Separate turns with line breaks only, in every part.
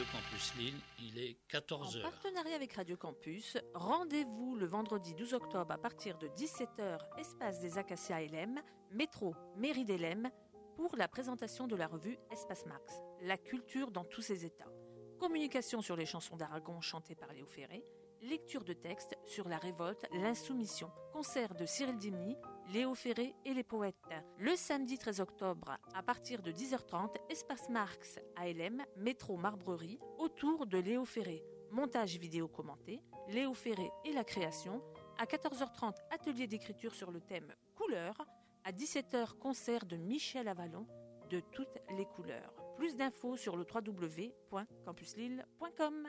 Radio Campus Lille, il est 14h.
En partenariat avec Radio Campus, rendez-vous le vendredi 12 octobre à partir de 17h, espace des Acacias LM, métro Mairie d'LM, pour la présentation de la revue Espace Max, la culture dans tous ses états. Communication sur les chansons d'Aragon chantées par Léo Ferré, lecture de textes sur la révolte, l'insoumission, concert de Cyril Dimny, Léo Ferré et les poètes. Le samedi 13 octobre, à partir de 10h30, Espace Marx ALM, métro Marbrerie, autour de Léo Ferré. Montage vidéo commenté, Léo Ferré et la création. À 14h30, atelier d'écriture sur le thème couleurs. À 17h, concert de Michel Avalon de toutes les couleurs. Plus d'infos sur le www.campuslille.com.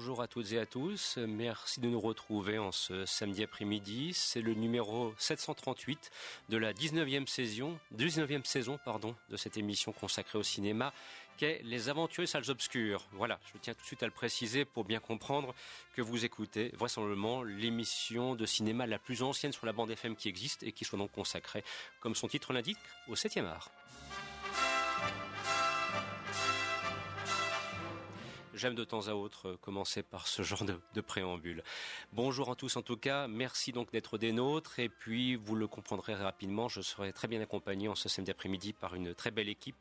Bonjour à toutes et à tous, merci de nous retrouver en ce samedi après-midi. C'est le numéro 738 de la 19e saison, 19e saison pardon, de cette émission consacrée au cinéma qu'est Les Aventuriers Salles Obscures. Voilà, je tiens tout de suite à le préciser pour bien comprendre que vous écoutez vraisemblablement l'émission de cinéma la plus ancienne sur la bande FM qui existe et qui soit donc consacrée, comme son titre l'indique, au 7e art. J'aime de temps à autre commencer par ce genre de, préambule. Bonjour à tous en tout cas, merci donc d'être des nôtres et puis vous le comprendrez rapidement, je serai très bien accompagné en ce samedi après-midi par une très belle équipe.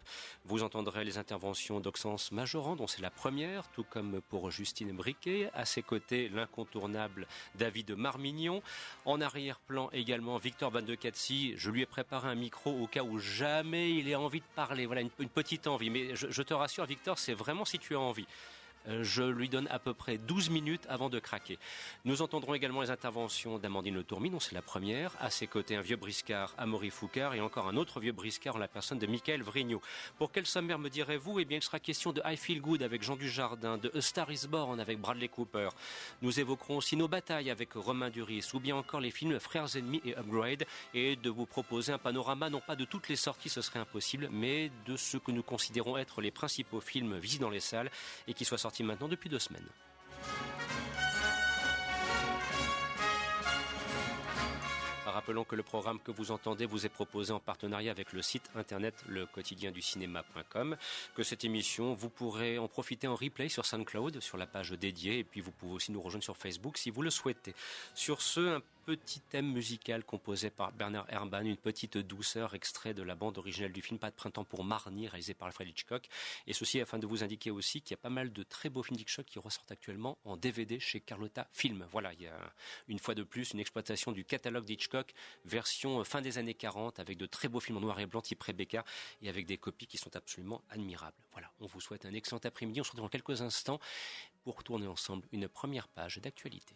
Vous entendrez les interventions d'Oxens Majoran dont c'est la première, tout comme pour Justine Briquet. À ses côtés, l'incontournable David Marmignon. En arrière-plan également Victor Van de Katsi. Je lui ai préparé un micro au cas où jamais il ait envie de parler. Voilà une, petite envie. Mais je te rassure Victor, c'est vraiment si tu as envie. Euh, je lui donne à peu près 12 minutes avant de craquer. Nous entendrons également les interventions d'Amandine Le Tourmi, dont c'est la première. À ses côtés, un vieux briscard, Amaury Foucard, et encore un autre vieux briscard en la personne de Michael Vrignot. Pour quel sommaire me direz-vous? Eh bien, il sera question de I Feel Good avec Jean Dujardin, de Star is Born avec Bradley Cooper. Nous évoquerons aussi nos batailles avec Romain Duris, ou bien encore les films Frères ennemis et Upgrade, et de vous proposer un panorama non pas de toutes les sorties, ce serait impossible, mais de ce que nous considérons être les principaux films visités dans les salles et qui soient sortis maintenant depuis deux semaines. Rappelons que le programme que vous entendez vous est proposé en partenariat avec le site internet le quotidien du cinéma.com. Que cette émission, vous pourrez en profiter en replay sur SoundCloud, sur la page dédiée, et puis vous pouvez aussi nous rejoindre sur Facebook si vous le souhaitez. Sur ce, un petit thème musical composé par Bernard Herrmann, une petite douceur extrait de la bande originale du film Pas de printemps pour Marnie, réalisé par Alfred Hitchcock. Et ceci afin de vous indiquer aussi qu'il y a pas mal de très beaux films d'Hitchcock qui ressortent actuellement en DVD chez Carlotta Film. Voilà, il y a une fois de plus une exploitation du catalogue d'Hitchcock, version fin des années 40, avec de très beaux films en noir et blanc type Rebecca, et avec des copies qui sont absolument admirables. Voilà, on vous souhaite un excellent après-midi. On se retrouve dans quelques instants pour tourner ensemble une première page d'actualité.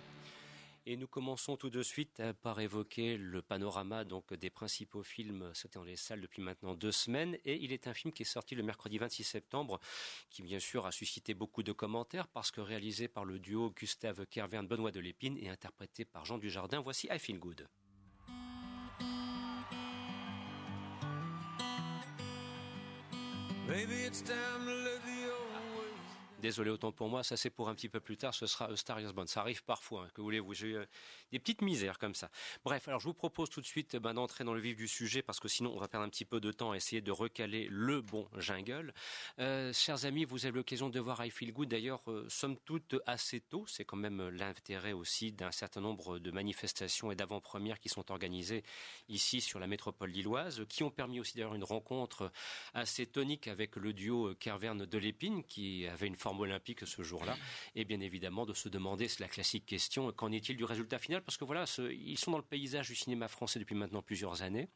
Et nous commençons tout de suite euh, par évoquer le panorama des principaux films sortis dans les salles depuis maintenant deux semaines. Et il est un film qui est sorti le mercredi 26 septembre, qui bien sûr a suscité beaucoup de commentaires parce que réalisé par le duo Gustave Kervern Benoît de Lépine et interprété par Jean Dujardin. Voici I Feel Good. Désolé autant pour moi, ça c'est pour un petit peu plus tard, ce sera Star Is Born. Ça arrive parfois, hein, que voulez-vous, j'ai eu euh, des petites misères comme ça. Bref, alors je vous propose tout de suite ben, d'entrer dans le vif du sujet parce que sinon on va perdre un petit peu de temps à essayer de recaler le bon jingle. Euh, chers amis, vous avez l'occasion de voir I Feel Good d'ailleurs, euh, somme toute assez tôt. C'est quand même l'intérêt aussi d'un certain nombre de manifestations et d'avant-premières qui sont organisées ici sur la métropole lilloise, qui ont permis aussi d'ailleurs une rencontre assez tonique avec le duo Kerverne de l'Épine qui avait une forme olympique ce jour-là, et bien évidemment de se demander, c'est la classique question, qu'en est-il du résultat final? Parce que voilà, ils sont dans le paysage du cinéma français depuis maintenant plusieurs années.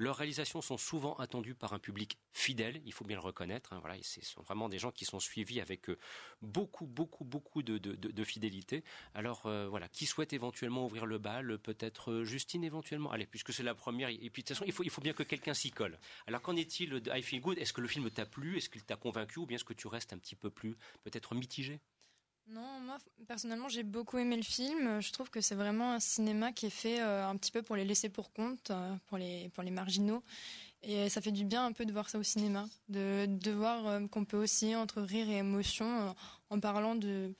Leurs réalisations sont souvent attendues par un public fidèle, il faut bien le reconnaître. Hein, voilà, ce sont vraiment des gens qui sont suivis avec euh, beaucoup, beaucoup, beaucoup de, fidélité. Alors euh, voilà, qui souhaite éventuellement ouvrir le bal Peut-être euh, Justine éventuellement? Allez, puisque c'est la première. Et puis de toute façon, il faut, il faut bien que quelqu'un s'y colle. Alors qu'en est-il de I Feel Good? Est-ce que le film t'a plu? Est-ce qu'il t'a convaincu? Ou bien est-ce que tu restes un petit peu plus peut-être mitigé?
Non, moi personnellement j'ai beaucoup aimé le film. Je trouve que c'est vraiment un cinéma qui est fait euh, un petit peu pour les laisser pour compte, euh, pour les pour les marginaux. Et ça fait du bien un peu de voir ça au cinéma, de, de voir euh, qu'on peut aussi entre rire et émotion en parlant de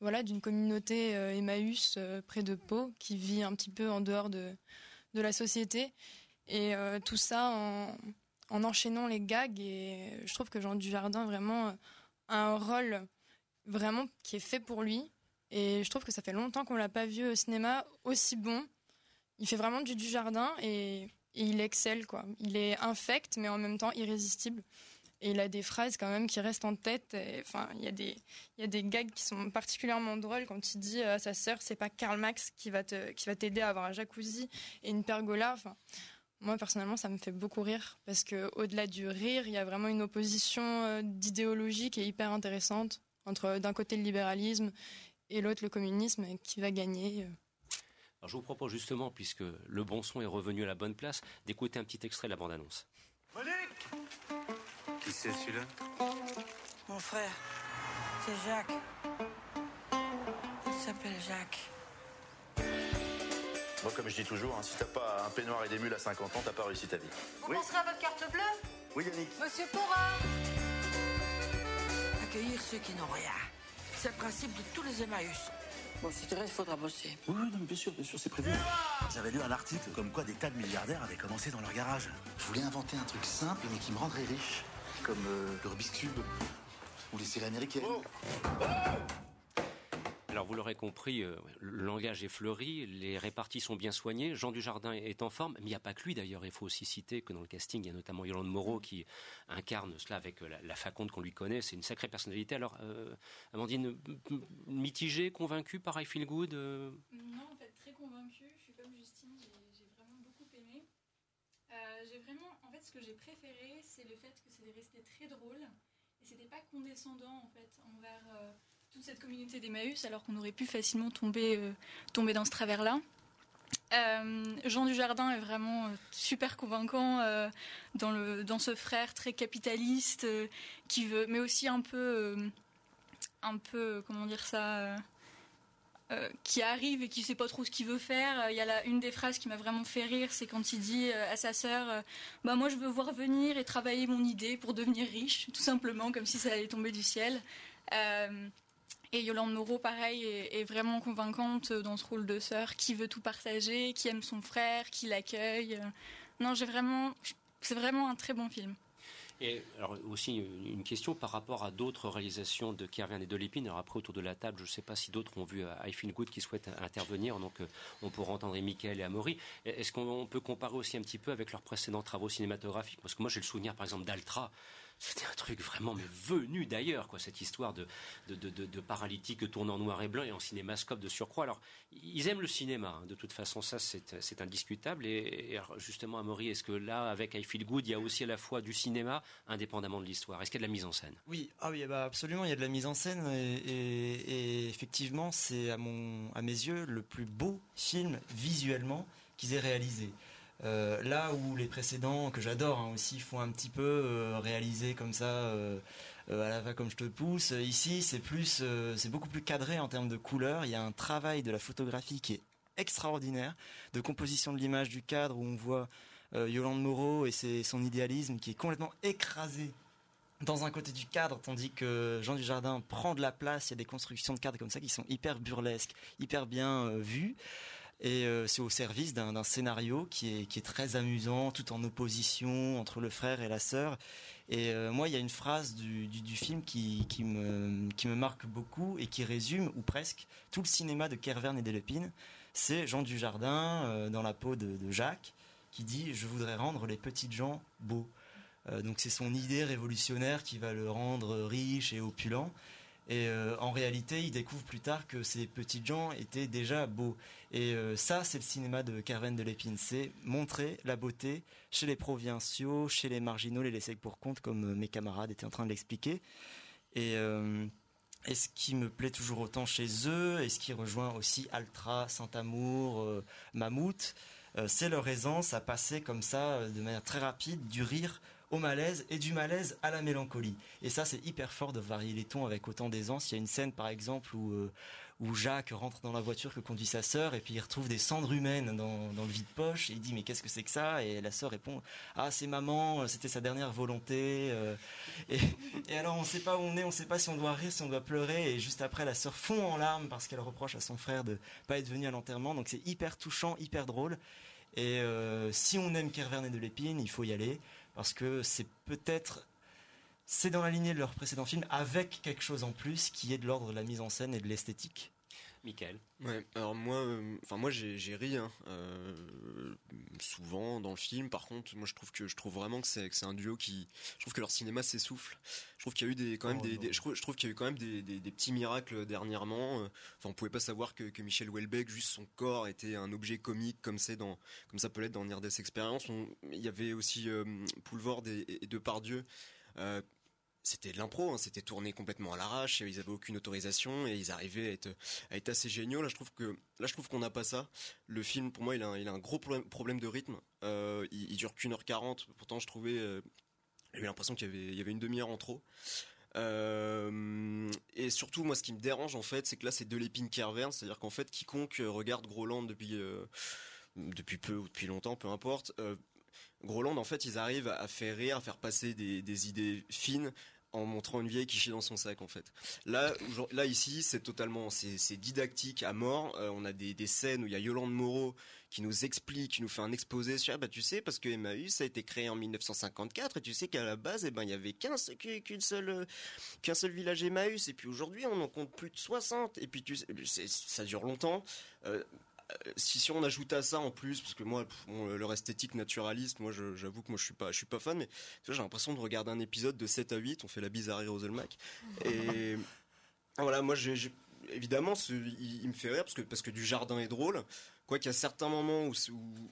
voilà d'une communauté Emmaüs près de Pau qui vit un petit peu en dehors de de la société et tout ça en, en enchaînant les gags et je trouve que Jean Dujardin vraiment a un rôle vraiment qui est fait pour lui. Et je trouve que ça fait longtemps qu'on l'a pas vu au cinéma aussi bon. Il fait vraiment du, du jardin et, il excelle quoi. Il est infect mais en même temps irrésistible. Et il a des phrases quand même qui restent en tête. Enfin, il y a des il y a des gags qui sont particulièrement drôles quand il dit à sa sœur c'est pas Karl Max qui va te qui va t'aider à avoir un jacuzzi et une pergola. Enfin, moi personnellement ça me fait beaucoup rire parce que au-delà du rire il y a vraiment une opposition euh, d'idéologie qui est hyper intéressante entre d'un côté le libéralisme et l'autre le communisme, qui va gagner. Euh.
Alors je vous propose justement, puisque le bon son est revenu à la bonne place, d'écouter un petit extrait de la bande-annonce.
Monique Qui c'est celui-là?
Mon frère, c'est Jacques. Il s'appelle Jacques.
Moi, comme je dis toujours, hein, si t'as pas un peignoir et des mules à 50 ans, t'as pas réussi ta vie.
Vous penserez à votre carte bleue?
Oui, Yannick.
Monsieur Pourra accueillir ceux qui n'ont rien. C'est le principe de tous les Emmaüs. Bon, si tu restes, il faudra bosser.
Oui, non, bien sûr, bien sûr, c'est prévu. J'avais lu un article comme quoi des tas de milliardaires avaient commencé dans leur garage. Je voulais inventer un truc simple, mais qui me rendrait riche. Comme euh, le Rubik's Cube ou les séries américaines. Oh. Oh
alors vous l'aurez compris, euh, le langage est fleuri, les réparties sont bien soignées, Jean Dujardin est en forme, mais il n'y a pas que lui d'ailleurs, il faut aussi citer que dans le casting, il y a notamment Yolande Moreau qui incarne cela avec euh, la, faconde qu'on lui connaît, c'est une sacrée personnalité. Alors euh, Amandine, mitigée, convaincue par I Feel Good
Non, en fait, très convaincue, je suis comme Justine, j'ai vraiment beaucoup aimé. j'ai vraiment, en fait, ce que j'ai préféré, c'est le fait que c'était resté très drôle et c'était pas condescendant en fait envers toute cette communauté d'Emmaüs, alors qu'on aurait pu facilement tomber, euh, tomber dans ce travers-là. Euh, Jean Dujardin est vraiment euh, super convaincant dans, le, dans ce frère très capitaliste qui veut, mais aussi un peu, un peu, comment dire ça, qui arrive et qui sait pas trop ce qu'il veut faire. Il y a là une des phrases qui m'a vraiment fait rire, c'est quand il dit à sa sœur, bah moi je veux voir venir et travailler mon idée pour devenir riche, tout simplement, comme si ça allait tomber du ciel. Et Yolande Moreau, pareil, est, vraiment convaincante dans ce rôle de sœur, qui veut tout partager, qui aime son frère, qui l'accueille. Non, j'ai vraiment, c'est vraiment un très bon film.
Et alors aussi une question par rapport à d'autres réalisations de Kervin et de Lépine. Alors après autour de la table, je ne sais pas si d'autres ont vu euh, I Feel Good qui souhaitent intervenir. Donc euh, on pourra entendre Michael et Amaury. Est-ce qu'on peut comparer aussi un petit peu avec leurs précédents travaux cinématographiques? Parce que moi j'ai le souvenir par exemple d'Altra c'était un truc vraiment venu d'ailleurs, quoi, cette histoire de, de, de, paralytique tournant noir et blanc et en cinémascope de surcroît. Alors, ils aiment le cinéma, hein. de toute façon, ça c'est indiscutable. Et, justement, Amaury, est-ce que là, avec I Feel Good, il y a aussi à la fois du cinéma, indépendamment de l'histoire? Est-ce qu'il y a de la mise en scène?
Oui, ah oui bah absolument, il y a de la mise en scène. Et, effectivement, c'est à, à mes yeux le plus beau film visuellement qu'ils aient réalisé. Euh, là où les précédents, que j'adore hein, aussi, font un petit peu euh, réaliser comme ça euh, à la va comme je te pousse. Ici, c'est plus, c'est beaucoup plus cadré en termes de couleurs. Il y a un travail de la photographie qui est extraordinaire, de composition de l'image du cadre où on voit Yolande Moreau et son idéalisme qui est complètement écrasé dans un côté du cadre, tandis que Jean Dujardin prend de la place. Il y a des constructions de cadres comme ça qui sont hyper burlesques, hyper bien vues. Et euh, c'est au service d'un scénario qui est, très amusant, tout en opposition entre le frère et la sœur. Et euh, moi, il y a une phrase du, film qui, me, marque beaucoup et qui résume, ou presque, tout le cinéma de Kervern et Delépine. C'est Jean Dujardin, euh, dans la peau de, Jacques, qui dit « Je voudrais rendre les petites gens beaux donc c'est son idée révolutionnaire qui va le rendre riche et opulent. Et euh, en réalité, il découvre plus tard que ces petits gens étaient déjà beaux. Et euh, ça, c'est le cinéma de Carven de Lépine. C'est montrer la beauté chez les provinciaux, chez les marginaux, les laissés pour compte, comme euh, mes camarades étaient en train de l'expliquer. Et, et, ce qui me plaît toujours autant chez eux, et ce qui rejoint aussi Altra, Saint-Amour, Mammouth, c'est leur aisance à passer comme ça, de manière très rapide, du rire au malaise et du malaise à la mélancolie. Et ça, c'est hyper fort de varier les tons avec autant d'aisance. Il y a une scène, par exemple, où, euh, où Jacques rentre dans la voiture que conduit sa sœur et puis il retrouve des cendres humaines dans, dans le vide-poche et il dit mais qu'est-ce que c'est que ça? Et la sœur répond ah c'est maman, c'était sa dernière volonté. Euh. Et, et, alors on ne sait pas où on est, on ne sait pas si on doit rire, si on doit pleurer. Et juste après, la sœur fond en larmes parce qu'elle reproche à son frère de pas être venu à l'enterrement. Donc c'est hyper touchant, hyper drôle. Et euh, si on aime Kervern et de l'épine, il faut y aller parce que c'est peut-être c'est dans la lignée de leur précédent film avec quelque chose en plus qui est de l'ordre de la mise en scène et de l'esthétique.
Michael.
Ouais, alors moi, euh, enfin moi j'ai ri hein, euh, souvent dans le film. Par contre, moi je trouve que je trouve vraiment que c'est c'est un duo qui, je trouve que leur cinéma s'essouffle. Je trouve qu'il y a eu des quand même oh des, je trouve, je trouve qu'il y a eu quand même des, des, des petits miracles dernièrement. Enfin, on pouvait pas savoir que, que Michel Houellebecq, juste son corps était un objet comique comme c'est dans comme ça peut l'être dans Near Experience. il y avait aussi euh, Poulvord et, et Depardieu. Euh, c'était de l'impro, hein, c'était tourné complètement à l'arrache, ils avaient aucune autorisation et ils arrivaient à être, assez géniaux. Là, je trouve que là, je trouve qu'on n'a pas ça. Le film, pour moi, il a, un, gros problème, de rythme. Euh, il, il, dure qu'une heure quarante. Pourtant, je trouvais, euh, eu l'impression qu'il y avait, une demi-heure en trop. Euh, et surtout, moi, ce qui me dérange en fait, c'est que là, c'est de l'épine Kervern, c'est-à-dire qu'en fait, quiconque regarde Groland depuis euh, depuis peu ou depuis longtemps, peu importe. Groland, en fait, ils arrivent à faire rire, à faire passer des idées fines en montrant une vieille qui chie dans son sac en fait. Là, là ici, c'est totalement, c'est didactique à mort. Euh, on a des, des, scènes où il y a Yolande Moreau qui nous explique, qui nous fait un exposé sur, bah tu sais, parce que Emmaüs a été créé en 1954 et tu sais qu'à la base, eh ben il y avait qu'un qu'une seule qu'un seul village Emmaüs et puis aujourd'hui on en compte plus de 60 et puis tu sais, ça dure longtemps. Euh, si, si on ajoute à ça en plus, parce que moi, leur esthétique naturaliste, moi, j'avoue que moi, je suis pas, je suis pas fan, mais j'ai l'impression de regarder un épisode de 7 à 8, on fait la bizarrerie Roselmack. Et voilà, moi, j'ai, évidemment, il, me fait rire parce que, parce que du jardin est drôle. Quoi qu'il y a certains moments où,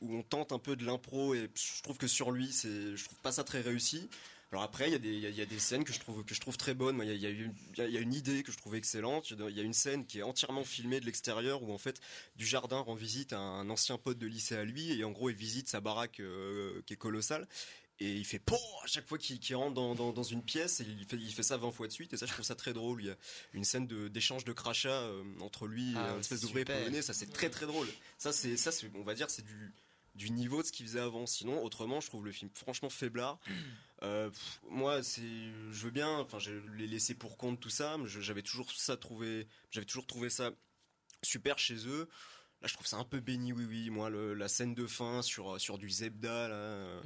où, on tente un peu de l'impro et je trouve que sur lui, c'est, je trouve pas ça très réussi. Alors après, il y, a des, il y, a des scènes que je trouve que je trouve très bonnes. Il y a, il y a, une idée que je trouve excellente. Il y a une scène qui est entièrement filmée de l'extérieur où en fait du jardin rend visite à un ancien pote de lycée à lui et en gros il visite sa baraque euh, qui est colossale. Et il fait POH à chaque fois qu'il rentre dans, dans, dans, une pièce et il fait, il fait ça 20 fois de suite. Et ça je trouve ça très drôle. Il y a une scène d'échange de, crachats euh, entre lui ah, et un espèce d'ouvrier polonais. Ça c'est très très drôle. Ça c'est ça on va dire c'est du du niveau de ce qu'il faisait avant sinon autrement je trouve le film franchement faiblard Euh, moi, c'est, je veux bien. Enfin, je l'ai laissé pour compte tout ça. J'avais toujours ça trouvé, j'avais toujours trouvé ça super chez eux. Là, je trouve ça un peu béni, oui, oui. Moi, le, la scène de fin sur sur du Zebda, là, euh,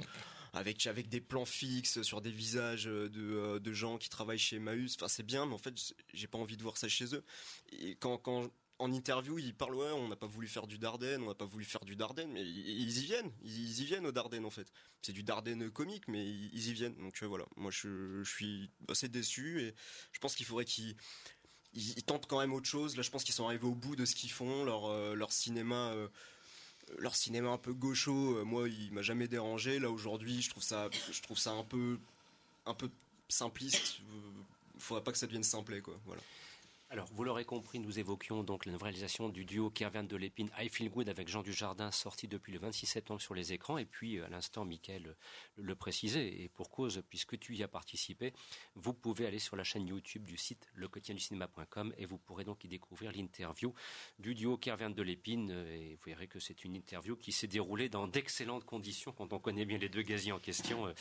avec avec des plans fixes sur des visages de, euh, de gens qui travaillent chez Maüs. Enfin, c'est bien, mais en fait, j'ai pas envie de voir ça chez eux. Et quand quand en interview, ils parlent ouais, on n'a pas voulu faire du Dardenne, on n'a pas voulu faire du Dardenne, mais ils, y viennent, ils, y viennent au Dardenne en fait. C'est du Dardenne comique, mais ils, y viennent. Donc voilà, moi je, suis assez déçu et je pense qu'il faudrait qu'ils tentent quand même autre chose. Là, je pense qu'ils sont arrivés au bout de ce qu'ils font, leur leur cinéma leur cinéma un peu gaucho, euh, moi, il m'a jamais dérangé. Là, aujourd'hui, je trouve ça, je trouve ça un peu, un peu simpliste. Faudrait pas que ça devienne simplet, quoi. Voilà.
Alors, vous l'aurez compris, nous évoquions donc la réalisation du duo Kervin de l'Épine, I Feel Good avec Jean Dujardin, sorti depuis le 26 septembre sur les écrans. Et puis, à l'instant, Mickaël le précisait, et pour cause, puisque tu y as participé, vous pouvez aller sur la chaîne YouTube du site lequotidienducinéma.com et vous pourrez donc y découvrir l'interview du duo Kervin de l'Épine. Et vous verrez que c'est une interview qui s'est déroulée dans d'excellentes conditions quand on connaît bien les deux gaziers en question. Euh,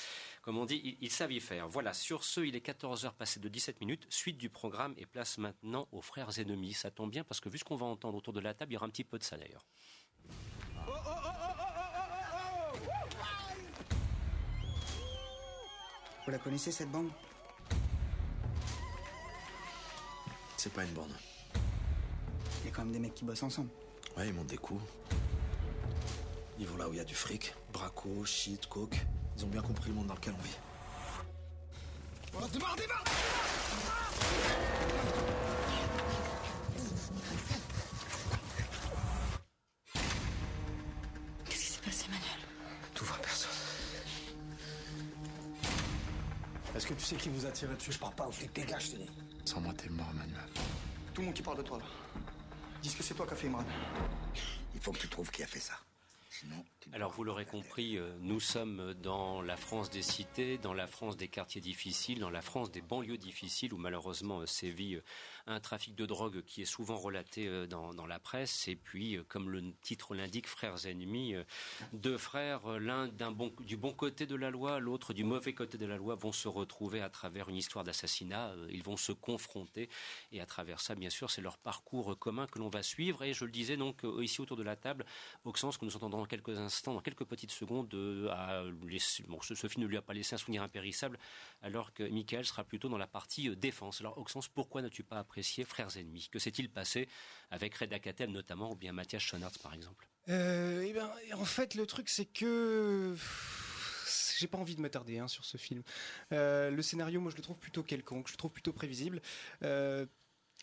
comme on dit, ils, ils savent y faire. Voilà, sur ce, il est 14h passé de 17 minutes. Suite du programme et place maintenant aux frères ennemis. Ça tombe bien parce que vu ce qu'on va entendre autour de la table, il y aura un petit peu de ça d'ailleurs.
Vous la connaissez cette bande?
C'est pas une bande.
Il y a quand même des mecs qui bossent ensemble.
Ouais, ils montent des coups. Ils vont là où il y a du fric. Braco, shit, coke. Ils ont bien compris le monde dans lequel on vit. Oh, démarre,
sais qui vous a tiré dessus Je parle pas aux flics, dégage, je te dis.
Sans moi, t'es mort, Manuel.
Tout le monde qui parle de toi, là. Dis que c'est toi qui as fait Imran.
Il faut que tu trouves qui a fait ça.
Alors vous l'aurez compris, euh, nous sommes dans la France des cités, dans la France des quartiers difficiles, dans la France des banlieues difficiles où malheureusement euh, sévit euh, un trafic de drogue qui est souvent relaté dans, la presse. Et puis, comme le titre l'indique, frères ennemis, deux frères, l'un bon, du bon côté de la loi, l'autre du mauvais côté de la loi, vont se retrouver à travers une histoire d'assassinat. Ils vont se confronter. Et à travers ça, bien sûr, c'est leur parcours commun que l'on va suivre. Et je le disais donc ici autour de la table, Auxence, que nous entendons dans quelques instants, dans quelques petites secondes, à bon, ce, film ne lui a pas laissé un souvenir impérissable, alors que Michael sera plutôt dans la partie défense. Alors Auxence, pourquoi n'as-tu pas apprécié Frères ennemis? Que s'est-il passé avec Reda Kateb notamment, ou bien Mathias Schoenaerts par exemple?
Euh, eh ben, En fait, le truc c'est que j'ai pas envie de m'attarder hein, sur ce film. Euh, le scénario, moi, je le trouve plutôt quelconque, je le trouve plutôt prévisible. Euh,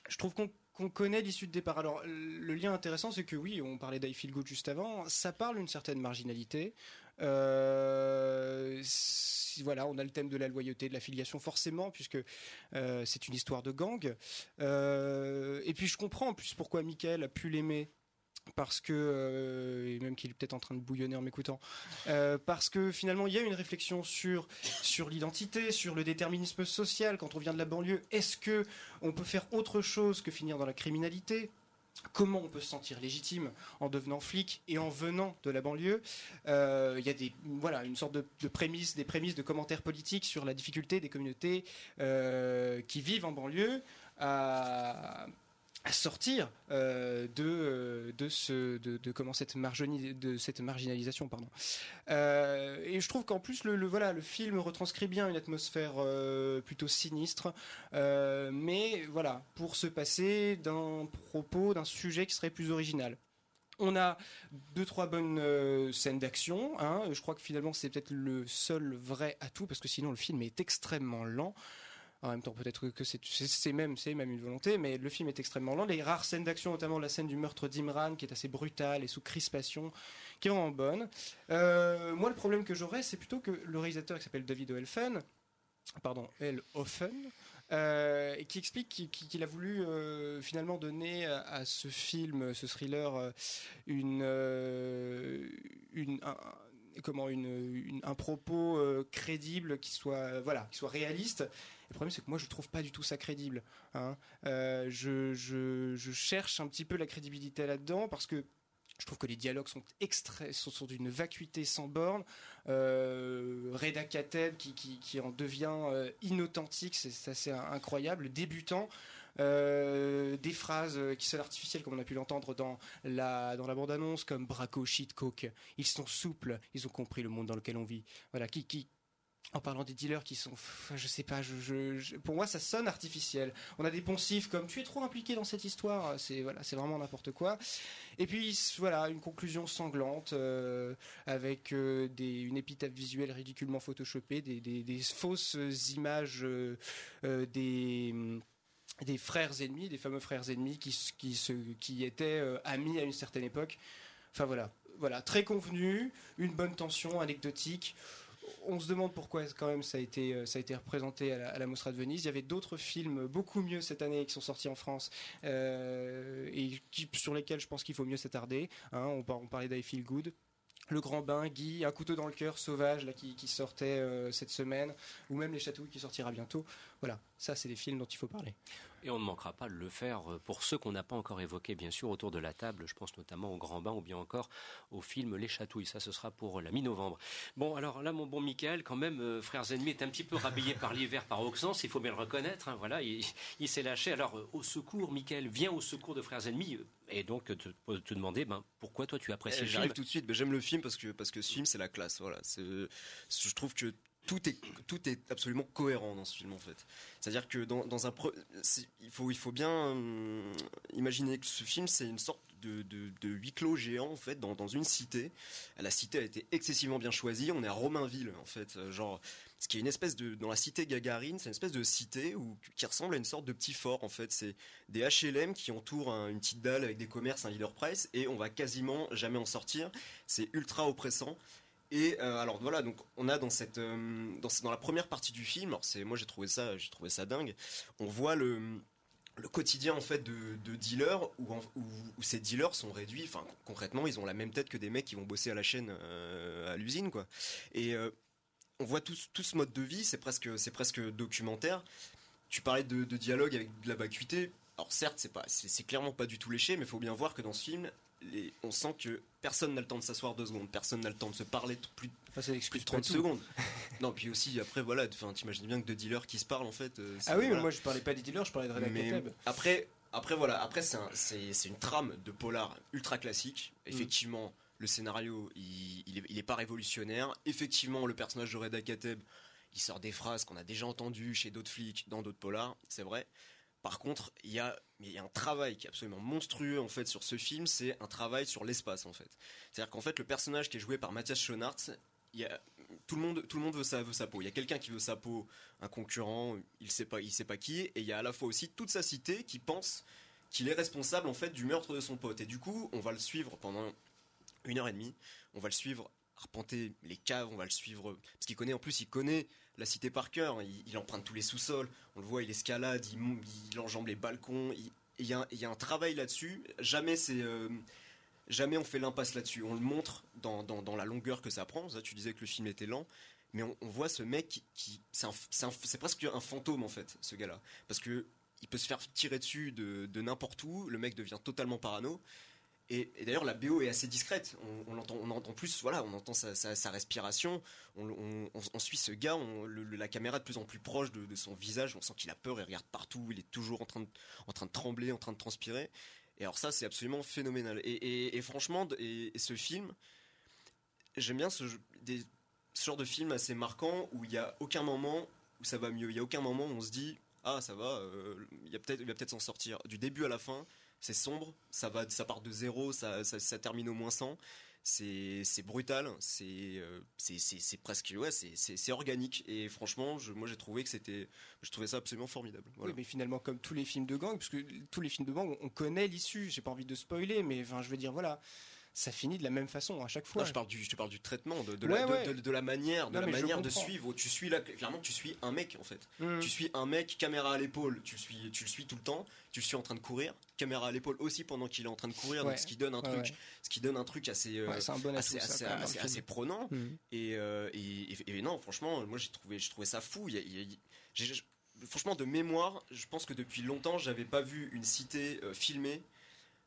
je trouve qu'on connaît l'issue de départ. Alors, le lien intéressant, c'est que oui, on parlait d'I Feel Good juste avant, ça parle d'une certaine marginalité. Euh, voilà, on a le thème de la loyauté, de la filiation forcément, puisque euh, c'est une histoire de gang. Euh, et puis je comprends en plus pourquoi Michael a pu l'aimer parce que et même qu'il est peut-être en train de bouillonner en m'écoutant parce que finalement il y a une réflexion sur sur l'identité sur le déterminisme social quand on vient de la banlieue est-ce que on peut faire autre chose que finir dans la criminalité? Comment on peut se sentir légitime en devenant flic et en venant de la banlieue? Euh, il y a des, voilà, une sorte de, de prémices, des prémices de commentaires politiques sur la difficulté des communautés euh, qui vivent en banlieue à, à sortir euh, de, euh, de, ce, de, comment cette, de cette marginalisation. Pardon. Euh, et je trouve qu'en plus, le, voilà, le film retranscrit bien une atmosphère plutôt sinistre, mais voilà, pour se passer d'un propos, d'un sujet qui serait plus original. On a deux trois bonnes scènes d'action. Hein. Je crois que finalement c'est peut-être le seul vrai atout parce que sinon le film est extrêmement lent. En même temps, peut-être que c'est même, une volonté, mais le film est extrêmement lent. Les rares scènes d'action, notamment la scène du meurtre d'Imran, qui est assez brutale et sous crispation, qui est vraiment bonne. Euh, moi, le problème que j'aurais, c'est plutôt que le réalisateur qui s'appelle David Oelfen, pardon, El euh, et qui explique qu'il a voulu euh, finalement donner à, ce film, ce thriller, euh, une, euh, un, comment un propos euh, crédible qui soit voilà qui soit réaliste le problème, c'est que moi, je trouve pas du tout ça crédible. Hein. Euh, je, cherche un petit peu la crédibilité là-dedans parce que je trouve que les dialogues sont extraits, sont, sont d'une vacuité sans borne. Euh, Reda Kateb qui, en devient euh, inauthentique, c'est assez incroyable, débutant. Euh, des phrases qui sont artificielles comme on a pu l'entendre dans la dans la bande annonce comme braco shit coke ils sont souples ils ont compris le monde dans lequel on vit voilà qui qui en parlant des dealers qui sont, je sais pas, pour moi ça sonne artificiel. On a des poncifs comme tu es trop impliqué dans cette histoire, c'est voilà, c'est vraiment n'importe quoi. Et puis voilà, une conclusion sanglante euh, avec euh, des, une épitaphe visuelle ridiculement photoshopée, des, des- fausses images euh, des des frères ennemis, des fameux frères ennemis qui, qui, se, qui étaient amis à une certaine époque. Enfin voilà, voilà, très convenu, une bonne tension, anecdotique. On se demande pourquoi quand même ça a été, euh, représenté à la, Mostra de Venise. Il y avait d'autres films beaucoup mieux cette année qui sont sortis en France euh, et sur lesquels je pense qu'il faut mieux s'attarder. hein. on, on parlait d'I Feel Good. Le Grand Bain, Guy, Un couteau dans le cœur, Sauvage, là, qui, qui sortait euh, cette semaine, ou même Les Chatouilles qui sortira bientôt. Voilà, ça c'est des films dont il faut parler.
Et on ne manquera pas de le faire euh, pour ceux qu'on n'a pas encore évoqués, bien sûr, autour de la table. Je pense notamment au Grand Bain ou bien encore au film Les Chatouilles. Ça, ce sera pour la mi-novembre. Bon, alors là, mon bon Michael, quand même, euh, Frères Ennemis est un petit peu rhabillé par l'hiver, par Auxence, il faut bien le reconnaître. hein, voilà, il, il s'est lâché. Alors, euh, au secours, Michael, viens au secours de Frères Ennemis. euh, Et donc, te, te demander, ben, pourquoi toi tu apprécies
Eh,
le film
J'arrive tout de suite, j'aime le film parce que parce que ce film c'est la classe. Voilà, je trouve que tout est tout est absolument cohérent dans ce film en fait. C'est-à-dire que dans, dans un il faut il faut bien hum, imaginer que ce film c'est une sorte de, de, huis clos géant en fait dans, dans une cité. La cité a été excessivement bien choisie. On est à Romainville en fait, euh, genre ce qui est une espèce de dans la cité Gagarine, c'est une espèce de cité qui ressemble à une sorte de petit fort en fait. C'est des HLM qui entourent un- une petite dalle avec des commerces, un leader price et on va quasiment jamais en sortir. C'est ultra oppressant. Et euh, alors voilà, donc on a dans cette euh, dans, la première partie du film, alors c'est moi j'ai trouvé ça j'ai trouvé ça dingue. On voit le quotidien en fait de, de dealers où, ces dealers sont réduits. Enfin con- concrètement, ils ont la même tête que des mecs qui vont bosser à la chaîne euh, à l'usine quoi. Et on voit tout, ce- mode de vie, c'est presque c'est presque documentaire. Tu parlais de, dialogue avec de la vacuité. Alors certes, c'est pas c'est clairement pas du tout léché, mais il faut bien voir que dans ce film, les- on sent que personne n'a le temps de s'asseoir deux secondes, personne n'a le temps de se parler plus, plus de 30
tout.
secondes. non, puis aussi après voilà, enfin t'imagines bien que deux dealers qui se parlent en fait. euh,
Ah oui, mais moi je parlais pas des dealers, je parlais de Kateb.
après, après voilà, après c'est un- c'est c'est une trame de polar ultra classique.
Mm.
Effectivement, le scénario il, il est, il est pas révolutionnaire. Effectivement, le personnage de Reda Kateb, il sort des phrases qu'on a déjà entendues chez d'autres flics, dans d'autres polars, c'est vrai. Par contre, il y a, mais il y a un travail qui est absolument monstrueux en fait sur ce film, c'est un travail sur l'espace en fait. C'est-à-dire qu'en fait, le personnage qui est joué par Mathias Schoenaerts, tout le monde, veut sa, veut sa peau. Il y a quelqu'un qui veut sa peau, un concurrent, il sait pas, sait pas qui, et il y a à la fois aussi toute sa cité qui pense qu'il est responsable en fait du meurtre de son pote. Et du coup, on va le suivre pendant une heure et demie. On va le suivre arpenter les caves, on va le suivre parce qu'il connaît en plus, il connaît la cité par cœur. Il, il emprunte tous les sous-sols. On le voit, il escalade, il, enjambe les balcons. Il y, a un- il y a un travail là-dessus. Jamais euh, jamais on fait l'impasse là-dessus. On le montre dans, la longueur que ça prend. Ça, tu disais que le film était lent. Mais on, voit ce mec qui, c'est presque un fantôme en fait, ce gars-là, parce que il peut se faire tirer dessus de, de n'importe où. Le mec devient totalement parano. Et, d'ailleurs, la BO est assez discrète. On, entend plus, voilà, on entend sa, respiration. On, suit ce gars. la caméra est de plus en plus proche de, son visage. On sent qu'il a peur. Il regarde partout. Il est toujours en train de, trembler, en train de transpirer. Et alors ça, c'est absolument phénoménal. Et, franchement, ce film, j'aime bien ce, genre de film assez marquant où il y a aucun moment où ça va mieux. Il y a aucun moment où on se dit ah ça va, euh, y a peut-être, il va peut-être s'en sortir. Du début à la fin, c'est sombre, ça va, ça part de zéro, ça, ça, ça termine au moins 100. C'est, c'est brutal, c'est, euh, c'est, c'est, c'est presque, ouais, c'est, c'est, c'est organique. Et franchement, je, moi j'ai trouvé que c'était, je trouvais ça absolument formidable. Voilà.
Oui, mais finalement, comme tous les films de gang, parce que tous les films de gang, on connaît l'issue. J'ai pas envie de spoiler, mais enfin, je veux dire, voilà, ça finit de la même façon à chaque fois.
Non, je parle du, je te parle du traitement, de, de
Ouais,
la, de-
ouais.
de, de la manière, de
Non,
la manière de suivre. Tu suis là, clairement, tu suis un mec en fait.
Mhm.
Tu suis un mec, caméra à l'épaule, tu le suis, tu le suis tout le temps. Tu le suis en train de courir, caméra à l'épaule aussi pendant qu'il est en train de courir.
Ouais.
Donc ce qui donne un truc, ce qui donne un truc assez, euh,
un bon ça,
prenant. Et, euh, et, et- et non, franchement, moi j'ai trouvé, j'ai trouvé ça fou. Il y a- il y a- j'ai- franchement, de mémoire, je pense que depuis longtemps, j'avais pas vu une cité euh, filmée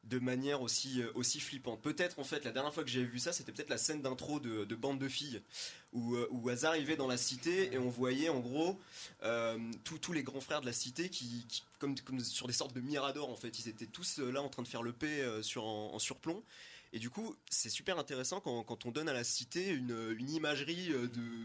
de manière aussi, euh, aussi flippante. Peut-être en fait, la dernière fois que j'avais vu ça, c'était peut-être la scène d'intro de, de Bande de filles, où, euh, où elles arrivaient dans la cité et on voyait en gros euh, tous les grands frères de la cité qui, qui- comme, comme sur des sortes de miradors en fait, ils étaient tous là en train de faire le paix sur, en, en surplomb. Et du coup, c'est super intéressant quand, quand on donne à la cité une, une imagerie de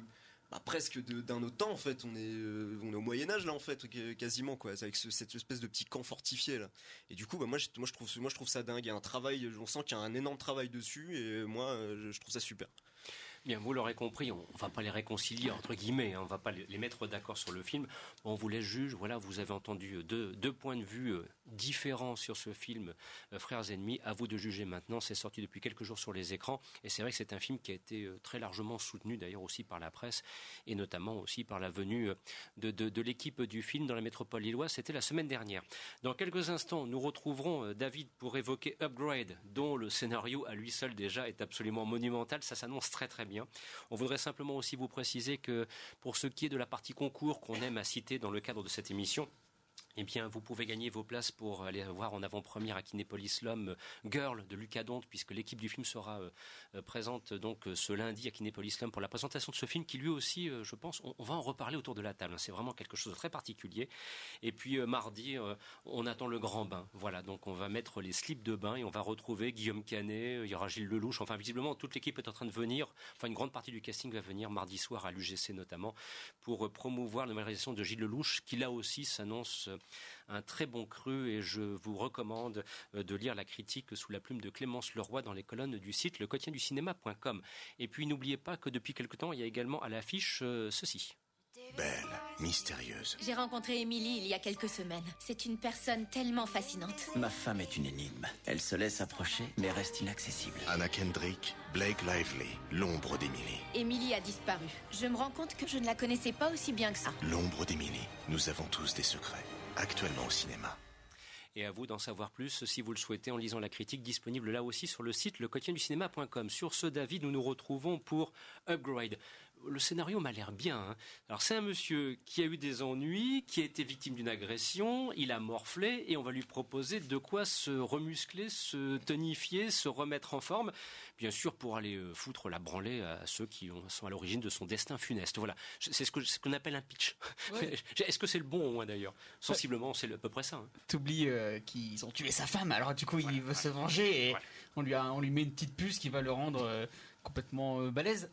bah, presque d'un autre temps en fait. On est, euh, on est au Moyen Âge là en fait, quasiment quoi, avec cette espèce de petit camp fortifié là. Et du coup, bah, moi, je, trouve, moi je trouve ça dingue. Il y a un travail, on sent qu'il y a un énorme travail dessus, et moi, je trouve ça super.
Bien, vous l'aurez compris, on ne va pas les réconcilier, entre guillemets, hein, on ne va pas les mettre d'accord sur le film. On vous laisse juge, voilà, vous avez entendu deux, deux points de vue euh, différents sur ce film, euh, Frères ennemis. À vous de juger maintenant, c'est sorti depuis quelques jours sur les écrans, et c'est vrai que c'est un film qui a été euh, très largement soutenu, d'ailleurs aussi par la presse, et notamment aussi par la venue de, de l'équipe du film dans la métropole lilloise. C'était la semaine dernière. Dans quelques instants, nous retrouverons David pour évoquer Upgrade, dont le scénario à lui seul déjà est absolument monumental. Ça s'annonce très très bien on voudrait simplement aussi vous préciser que pour ce qui est de la partie concours qu'on aime à citer dans le cadre de cette émission, eh bien, vous pouvez gagner vos places pour aller voir en avant-première à Kinépolis l'homme Girl de Lucas Donte, puisque l'équipe du film sera euh, euh, présente donc euh, ce lundi à Kinépolis l'homme pour la présentation de ce film qui lui aussi, je pense, on, va en reparler autour de la table. C'est vraiment quelque chose de très particulier. Et puis mardi, on attend le grand bain. Voilà, donc on va mettre les slips de bain et on va retrouver Guillaume Canet, il y aura Gilles Lelouch. Enfin, visiblement, toute l'équipe est en train de venir. Enfin, une grande partie du casting va venir mardi soir à l'UGC notamment pour promouvoir la réalisation de Gilles Lelouch, qui là aussi s'annonce un très bon cru et je vous recommande euh, de lire la critique sous la plume de Clémence Leroy dans les colonnes du site lequotienducinéma.com. Et puis n'oubliez pas que depuis quelque temps, il y a également à l'affiche euh, ceci.
Belle, mystérieuse.
J'ai rencontré Emily il y a quelques semaines. C'est une personne tellement fascinante.
Ma femme est une énigme. Elle se laisse approcher, mais reste inaccessible. Anna Kendrick, Blake Lively, l'ombre d'Emily.
Emily a disparu. Je me rends compte que je ne la connaissais pas aussi bien que ça.
L'ombre d'Emily. Nous avons tous des secrets actuellement au cinéma.
Et à vous d'en savoir plus si vous le souhaitez en lisant la critique disponible là aussi sur le site lequotienducinéma.com. Sur ce, David, nous nous retrouvons pour Upgrade le scénario m'a l'air bien. Hein. Alors c'est un monsieur qui a eu des ennuis, qui a été victime d'une agression, il a morflé et on va lui proposer de quoi se remuscler, se tonifier, se remettre en forme, bien sûr pour aller euh, foutre la branlée à ceux qui sont à l'origine de son destin funeste. Voilà, c'est ce qu'on appelle un pitch. Est-ce que c'est le bon au moins d'ailleurs? Sensiblement, c'est à peu près ça. Hein.
T'oublies euh, qu'ils ont tué sa femme, alors du coup il veut se venger et on, lui on lui met une petite puce qui va le rendre euh, complètement balèze.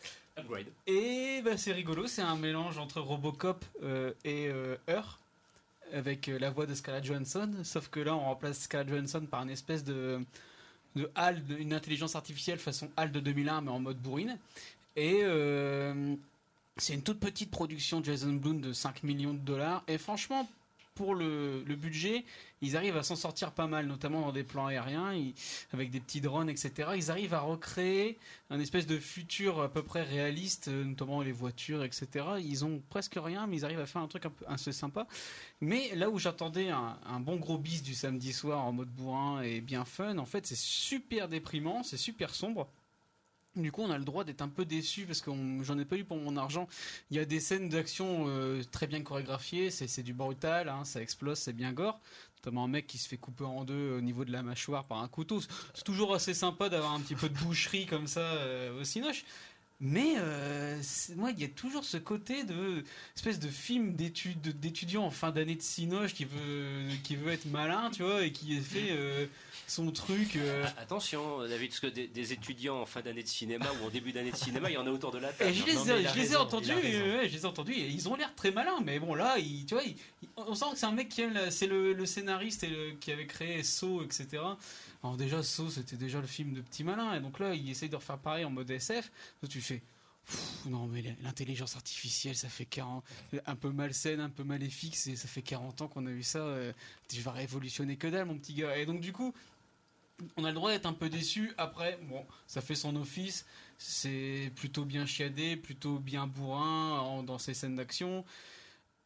Et bah, c'est rigolo, c'est un mélange entre Robocop euh, et euh, avec euh, la voix de Scarlett Johansson, sauf que là on remplace Scarlett Johansson par une espèce de, de HAL, une intelligence artificielle façon HAL de 2001 mais en mode bourrine. Et euh, c'est une toute petite production de Jason Blum de 5 millions de dollars. Et franchement, pour le, budget, ils arrivent à s'en sortir pas mal, notamment dans des plans aériens, avec des petits drones, etc. Ils arrivent à recréer un espèce de futur à peu près réaliste, euh, notamment les voitures, etc. Ils ont presque rien, mais ils arrivent à faire un truc un peu assez sympa. Mais là où j'attendais un, un, bon gros bis du samedi soir en mode bourrin et bien fun, en fait, c'est super déprimant, c'est super sombre. Du coup, on a le droit d'être un peu déçu parce que j'en ai pas eu pour mon argent. Il y a des scènes d'action euh, très bien chorégraphiées, c'est du brutal, hein, ça explose, c'est bien gore. Notamment un mec qui se fait couper en deux au niveau de la mâchoire par un couteau. C'est toujours assez sympa d'avoir un petit peu de boucherie comme ça euh, au Cinoche. Mais euh, moi, il y a toujours ce côté de espèce de film d'étudiant en fin d'année de Cinoche qui veut qui veut être malin, tu vois, et qui fait son truc. Euh.
Ah, attention, David, parce que des, étudiants en fin d'année de cinéma ou en début d'année de cinéma, il y en a autour de la table.
Et je les, je les ai entendus, je les ai entendus, et ils ont l'air très malins, mais bon là, tu vois, on sent que c'est un mec qui aime, c'est le, scénariste et qui avait créé Saw, etc. Alors déjà, Saw, c'était déjà le film de petit malin, et donc là, il essaye de refaire pareil en mode SF. Donc tu fais. non mais l'intelligence artificielle ça fait 40 un peu malsaine un peu maléfique ça fait 40 ans qu'on a eu ça euh, tu vas révolutionner que dalle mon petit gars et donc du coup on a le droit d'être un peu déçu. Après, bon, ça fait son office. C'est plutôt bien chiadé, plutôt bien bourrin dans ses scènes d'action.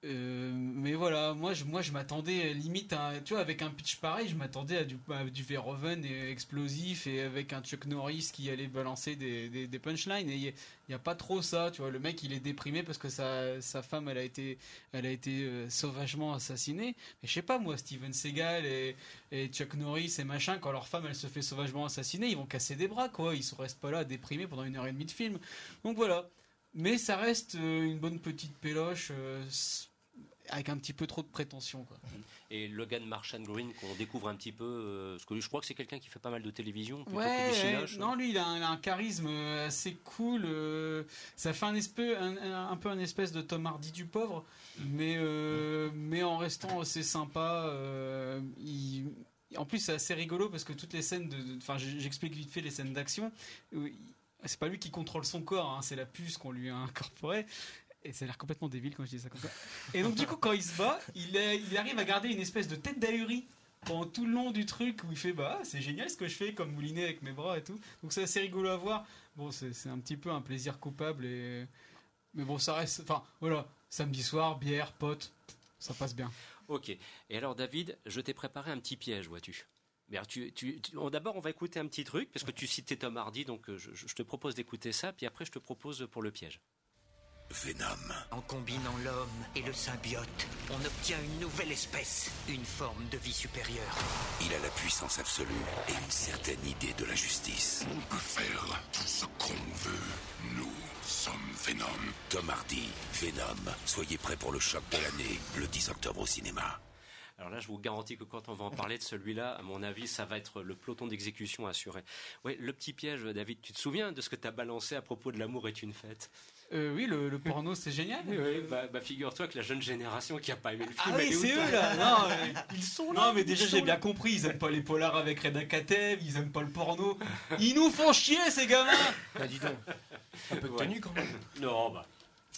Euh, mais voilà, moi je, moi je m'attendais limite à, tu vois, avec un pitch pareil, je m'attendais à du, du Verhoeven explosif et avec un Chuck Norris qui allait balancer des, punchlines. Et il n'y a, pas trop ça, tu vois, le mec il est déprimé parce que sa, sa femme elle a été, elle a été euh, sauvagement assassinée, mais je sais pas moi, Steven Seagal et, et, Chuck Norris et machin, quand leur femme elle se fait sauvagement assassiner, ils vont casser des bras quoi, ils ne restent pas là déprimés pendant une heure et demie de film, donc voilà. Mais ça reste euh, une bonne petite péloche avec un petit peu trop de prétention. Quoi.
Et Logan Marchand Green, qu'on découvre un petit peu, euh, parce que je crois que c'est quelqu'un qui fait pas mal de télévision. Plutôt
Ouais,
que du
non, lui, il a, un, il a un charisme euh, assez cool. euh, ça fait un, espèce, un, peu un espèce de Tom Hardy du pauvre, mais, euh, mais en restant assez sympa. il- en plus, c'est assez rigolo parce que toutes les scènes de. Enfin, j'explique vite fait les scènes d'action. où il- C'est pas lui qui contrôle son corps, hein, c'est la puce qu'on lui a incorporée. Et ça a l'air complètement débile quand je dis ça comme ça. Et donc, du coup, quand il se bat, il, arrive à garder une espèce de tête d'ahurie pendant tout le long du truc où il fait Bah, c'est génial ce que je fais, comme moulinet avec mes bras et tout. Donc, c'est assez rigolo à voir. Bon, c'est un petit peu un plaisir coupable. Et... Mais bon, ça reste. Enfin, voilà, samedi soir, bière, pote, ça passe bien.
Ok. Et alors, David, je t'ai préparé un petit piège, vois-tu. Tu, D'abord, on va écouter un petit truc, parce que tu citais Tom Hardy, donc euh, je te propose d'écouter ça, puis après, je te propose pour le piège.
Venom. En combinant l'homme et le symbiote, on obtient une nouvelle espèce, une forme de vie supérieure.
Il a la puissance absolue et une certaine idée de la justice. On peut faire tout ce qu'on veut. Nous sommes Venom. Tom Hardy, Venom. Soyez prêts pour le choc de l'année, le 10 octobre au cinéma.
Alors là, je vous garantis que quand on va en parler de celui-là, à mon avis, ça va être le peloton d'exécution assuré. Ouais, le petit piège, David, tu te souviens de ce que tu as balancé à propos de l'amour est une fête?
Euh, oui, le, le porno, c'est génial.
Oui, bah, bah, figure-toi que la jeune génération qui a pas aimé le film.
Ah oui, c'est eux là. Non, euh, ils sont là. Non, mais déjà j'ai bien compris. Ils aiment pas les polars avec Reda Katev. Ils aiment pas le porno. Ils nous font chier ces gamins.
Bah dis donc.
Un peu de tenue quand même.
Non, bah.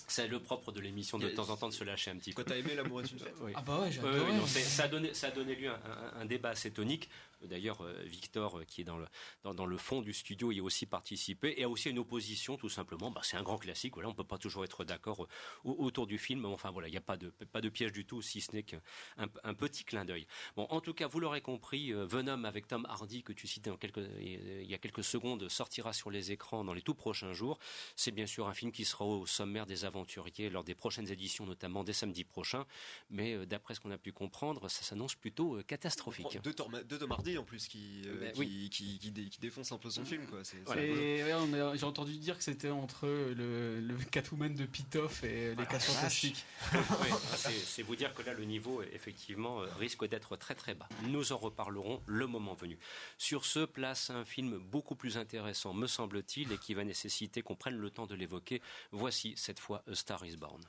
C'est le propre de l'émission de temps en temps de se lâcher un petit peu.
Quoi, t'as aimé L'amour est une fête
Oui.
Ah bah ouais, j'ai
oui, c'est- ça, a donné, ça a donné lieu à un, un- un débat assez tonique. D'ailleurs, euh, Victor, euh, qui est dans le, dans, dans le fond du studio, y a aussi participé. Et a aussi une opposition, tout simplement. Bah, c'est un grand classique. Voilà, on peut pas toujours être d'accord euh, au- autour du film. Enfin, voilà, il n'y a pas de, pas de piège du tout, si ce n'est qu'un un, petit clin d'œil. Bon, en tout cas, vous l'aurez compris, euh, Venom avec Tom Hardy, que tu citais en quelques, il y a quelques secondes, sortira sur les écrans dans les tout prochains jours. C'est bien sûr un film qui sera au sommaire des aventuriers lors des prochaines éditions, notamment dès samedi prochain. Mais euh, d'après ce qu'on a pu comprendre, ça s'annonce plutôt euh, catastrophique.
Deux Tom, deux Tom Hardy en plus qui, euh,
Ben
qui,
oui.
qui, qui dé- qui défonce un peu son film. quoi. C'est- c'est
Voilà.
rigolo.
Et ouais, on a- j'ai entendu dire que c'était entre le, le Catwoman de Pitoff et les 4 Fantastiques.
Oui, c'est c'est vous dire que là, le niveau, effectivement, risque d'être très très bas. Nous en reparlerons le moment venu. Sur ce, place un film beaucoup plus intéressant, me semble-t-il, et qui va nécessiter qu'on prenne le temps de l'évoquer. Voici cette fois A Star is Born.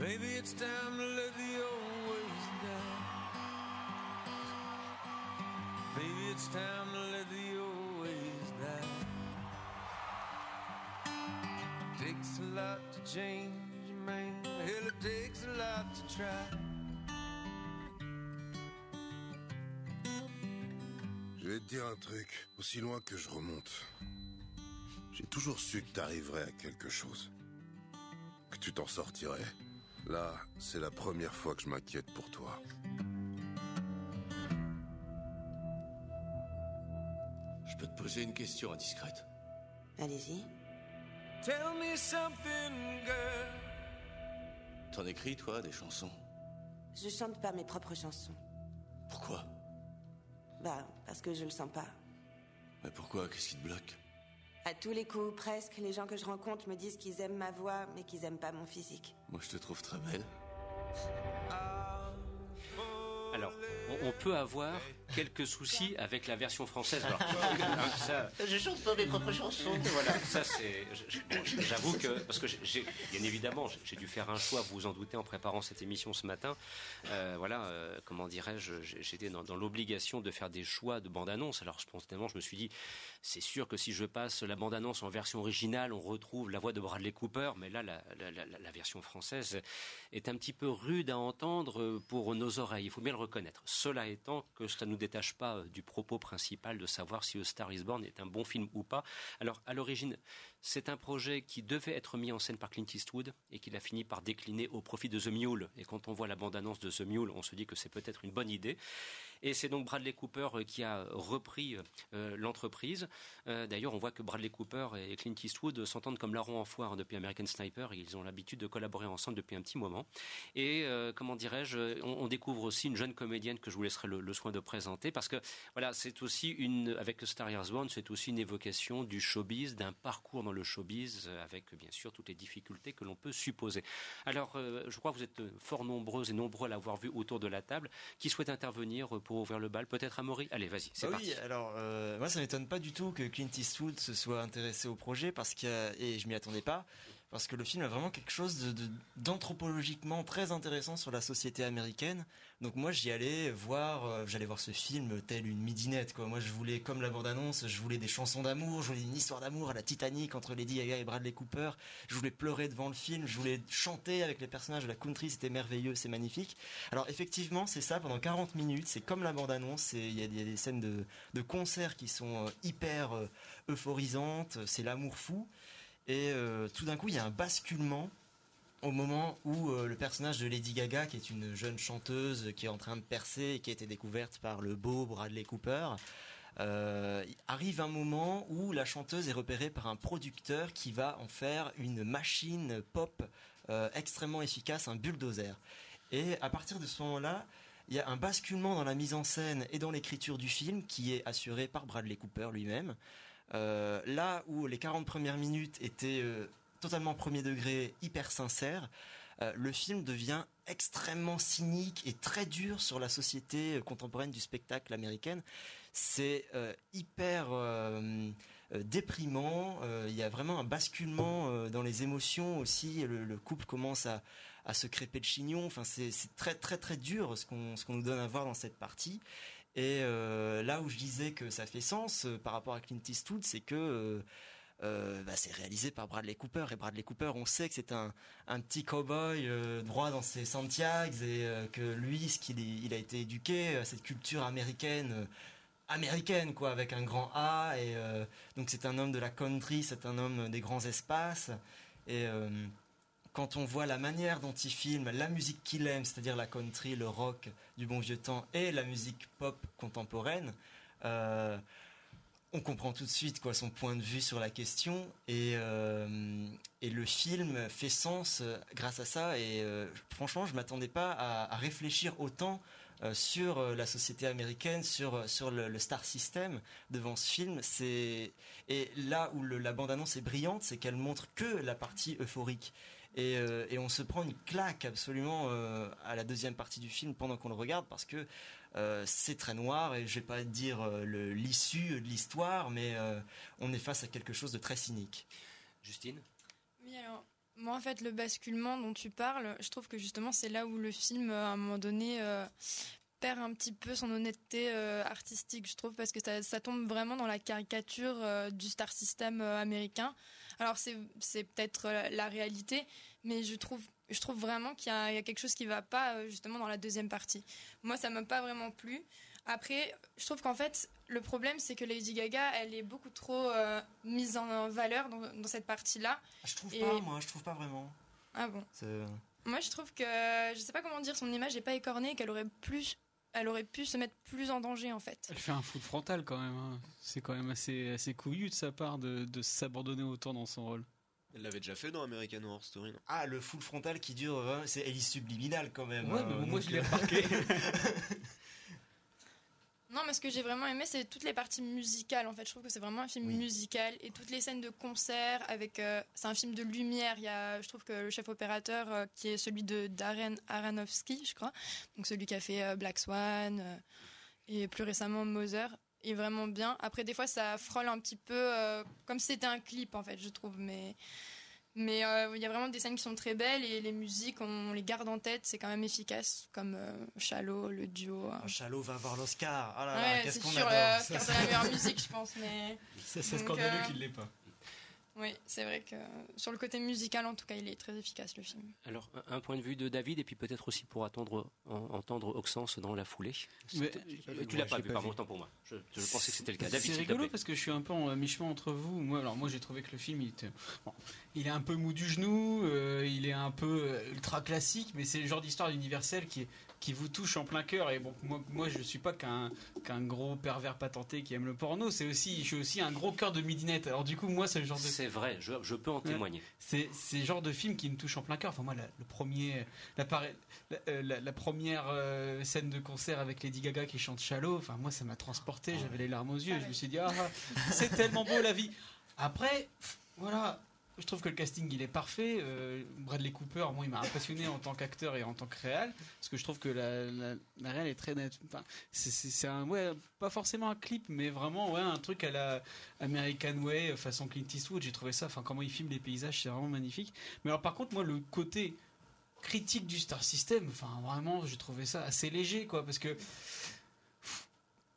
Maybe it's time to let the old ways. Maybe it's time to let the old ways. Takes a lot to change, man. Hell, it takes a lot to try.
Je vais te dire un truc, aussi loin que je remonte. J'ai toujours su que t'arriverais à quelque chose. Que tu t'en sortirais. Là, c'est la première fois que je m'inquiète pour toi.
Je peux te poser une question indiscrète.
Allez-y.
Tell me something, girl.
T'en écris, toi, des chansons?
Je chante pas mes propres chansons.
Pourquoi?
Bah, parce que je le sens pas.
Mais pourquoi? Qu'est-ce qui te bloque?
À tous les coups, presque, les gens que je rencontre me disent qu'ils aiment ma voix, mais qu'ils aiment pas mon physique.
Moi, je te trouve très belle.
Alors, on, peut avoir quelques soucis avec la version française. Alors, ça,
Je chante pas mes propres chansons.
voilà, ça c'est. J'avoue que parce que j'ai- bien évidemment, j'ai- dû faire un choix. Vous vous en doutez en préparant cette émission ce matin. Euh, voilà, euh, comment dirais-je, j'étais dans, dans l'obligation de faire des choix de bande-annonce. Alors spontanément, je me suis dit, c'est sûr que si je passe la bande-annonce en version originale, on retrouve la voix de Bradley Cooper, mais là, la, la- la- la version française est un petit peu rude à entendre pour nos oreilles. Il faut bien le reconnaître. Cela étant, que ça ne nous détache pas euh, du propos principal de savoir si A Star Is Born est un bon film ou pas. Alors, à l'origine, c'est un projet qui devait être mis en scène par Clint Eastwood et qu'il a fini par décliner au profit de The Mule. Et quand on voit la bande-annonce de The Mule, on se dit que c'est peut-être une bonne idée. Et c'est donc Bradley Cooper euh, qui a repris euh, l'entreprise. Euh, D'ailleurs, on voit que Bradley Cooper et Clint Eastwood s'entendent comme larrons en foire hein, depuis American Sniper. Ils ont l'habitude de collaborer ensemble depuis un petit moment. Et euh, comment dirais-je, on, découvre aussi une jeune comédienne que je vous laisserai le, soin de présenter parce que voilà, c'est aussi une avec Star Wars Born, c'est aussi une évocation du showbiz, d'un parcours dans le showbiz, avec bien sûr toutes les difficultés que l'on peut supposer. Alors, euh, je crois que vous êtes fort nombreuses et nombreux à l'avoir vu autour de la table. Qui souhaite intervenir pour ouvrir le bal Peut-être Amaury Allez, vas-y, c'est
Ah
parti.
oui, alors euh, moi ça m'étonne pas du tout que Clint Eastwood se soit intéressé au projet parce que et je m'y attendais pas parce que le film a vraiment quelque chose d'anthropologiquement très intéressant sur la société américaine. Donc moi j'y allais voir, euh, j'allais voir ce film tel une midinette. Moi je voulais comme la bande annonce, je voulais des chansons d'amour, je voulais une histoire d'amour à la Titanic entre Lady Gaga et Bradley Cooper. Je voulais pleurer devant le film, je voulais chanter avec les personnages de la country, c'était merveilleux, c'est magnifique. Alors effectivement c'est ça pendant 40 minutes, c'est comme la bande annonce, il y, a des scènes de, de concert qui sont euh, hyper euh, euphorisantes, c'est l'amour fou. Et euh, tout d'un coup, il y a un basculement au moment où euh, le personnage de Lady Gaga, qui est une jeune chanteuse qui est en train de percer et qui a été découverte par le beau Bradley Cooper, euh, arrive un moment où la chanteuse est repérée par un producteur qui va en faire une machine pop extrêmement efficace, un bulldozer. Et à partir de ce moment-là, il y a un basculement dans la mise en scène et dans l'écriture du film qui est assuré par Bradley Cooper lui-même. Euh, là où les 40 premières minutes étaient euh, totalement premier degré, hyper sincères, euh, le film devient extrêmement cynique et très dur sur la société euh, contemporaine du spectacle américaine. C'est hyper déprimant. Il y a vraiment un basculement dans les émotions aussi. Le, le couple commence à, se crêper de chignon. Enfin, c'est très très très dur ce qu'on qu'on nous donne à voir dans cette partie. Et euh, là où je disais que ça fait sens euh, par rapport à Clint Eastwood, c'est que euh, bah, c'est réalisé par Bradley Cooper. Et Bradley Cooper, on sait que c'est un, un petit cowboy euh, droit dans ses Santiago et que lui, ce qu'il il a été éduqué à cette culture américaine. américaine quoi avec un grand A et donc c'est un homme de la country c'est un homme des grands espaces et quand on voit la manière dont il filme, la musique qu'il aime, c'est-à-dire la country, le rock du bon vieux temps, et la musique pop contemporaine, euh, on comprend tout de suite quoi son point de vue sur la question et, euh, le film fait sens euh, grâce à ça et franchement je m'attendais pas à, réfléchir autant sur la société américaine sur le, star system devant ce film. Et là où la bande annonce est brillante c'est qu'elle montre que la partie euphorique et, euh, et on se prend une claque absolument euh, à la deuxième partie du film pendant qu'on le regarde parce que euh, c'est très noir et je vais pas dire l'issue de l'histoire, mais on est face à quelque chose de très cynique.
Justine?
Oui, alors, moi, en fait, le basculement dont tu parles, je trouve que justement, c'est là où le film, à un moment donné, perd un petit peu son honnêteté euh, artistique, je trouve, parce que ça, ça tombe vraiment dans la caricature euh, du star system euh, américain. Alors, c'est c'est peut-être la réalité, mais je trouve, je trouve vraiment qu'il y, a il y a quelque chose qui va pas, justement, dans la deuxième partie. Moi, ça m'a pas vraiment plu. Après, je trouve qu'en fait, le problème, c'est que Lady Gaga, elle est beaucoup trop mise en valeur dans, dans cette partie-là.
Je trouve
Et-
pas, moi, je trouve pas vraiment.
Ah bon?
C'est-
Moi, je trouve que je sais pas comment dire, son image n'est pas écornée, qu'elle aurait plus, elle aurait pu se mettre plus en danger en fait.
Elle fait un foot frontal quand même. hein. C'est quand même assez, assez couillu de sa part de, de s'abandonner autant dans son rôle.
Elle l'avait déjà fait dans American Horror Story, non?
Ah, le full frontal qui dure, euh, c'est hélice subliminale quand même.
Ouais,
hein,
mais bon, moi, je l'ai
euh,
remarqué.
Non, mais ce que j'ai vraiment aimé, c'est toutes les parties musicales. En fait, je trouve que c'est vraiment un film musical et toutes les scènes de concert avec. euh, c'est un film de lumière. Il y a, je trouve que le chef opérateur euh, qui est celui de Darren Aronofsky, je crois, donc celui qui a fait euh, Black Swan et plus récemment Mother, est vraiment bien. Après, des fois, ça frôle un petit peu comme si c'était un clip, en fait, je trouve, mais. Mais euh, il y a vraiment des scènes qui sont très belles et les musiques, on les garde en tête, c'est quand même efficace, comme euh, Shallow, le duo. hein.
Chalot va avoir l'Oscar. Ah là là,
Ouais,
qu'est-ce
c'est
qu'on
sûr,
adore.
l'Oscar de la meilleure musique, je pense, mais.
C'est
Donc,
scandaleux
euh,
qu'il l'ait pas.
Oui, c'est vrai que sur le côté musical, en tout cas, il est très efficace le film.
Alors, un point de vue de David, et puis peut-être aussi pour attendre, en- entendre Oxens dans la foulée.
Mais-
Euh,
euh,
tu l'as pas vu,
vu.
autant pour moi. Je, je pensais que c'était le cas. David,
C'est rigolo
plaît.
parce que je suis un peu en mi-chemin entre vous. Moi, alors moi j'ai trouvé que le film il était, bon, il est un peu mou du genou, euh, il est un peu euh, ultra classique, mais c'est le genre d'histoire universelle qui qui vous touche en plein cœur. Et bon, moi, moi je suis pas qu'un qu'un gros pervers patenté qui aime le porno. C'est aussi, je suis aussi un gros cœur de midinette. Alors du coup, moi c'est le genre de
C'est vrai, je, je peux en
Ouais.
témoigner.
C'est c'est le genre de film qui me touche en plein cœur. Enfin moi, la- le premier, la, euh, la- la première euh, scène de concert avec Lady Gaga qui chante Shallow. Enfin moi, ça m'a transporté. J'avais les larmes aux yeux. Je me suis dit ah, c'est tellement beau la vie. Après, voilà, je trouve que le casting il est parfait. Euh, Bradley Cooper, moi, il m'a impressionné en tant qu'acteur et en tant que réal, parce que je trouve que la, la, réal est très nette. Enfin, c'est un, ouais, pas forcément un clip, mais vraiment, ouais, un truc à la American Way, euh, façon Clint Eastwood. J'ai trouvé ça. Enfin, comment il filme les paysages, c'est vraiment magnifique. Mais alors, par contre, moi, le côté critique du Star System, enfin, vraiment, j'ai trouvé ça assez léger, quoi, parce que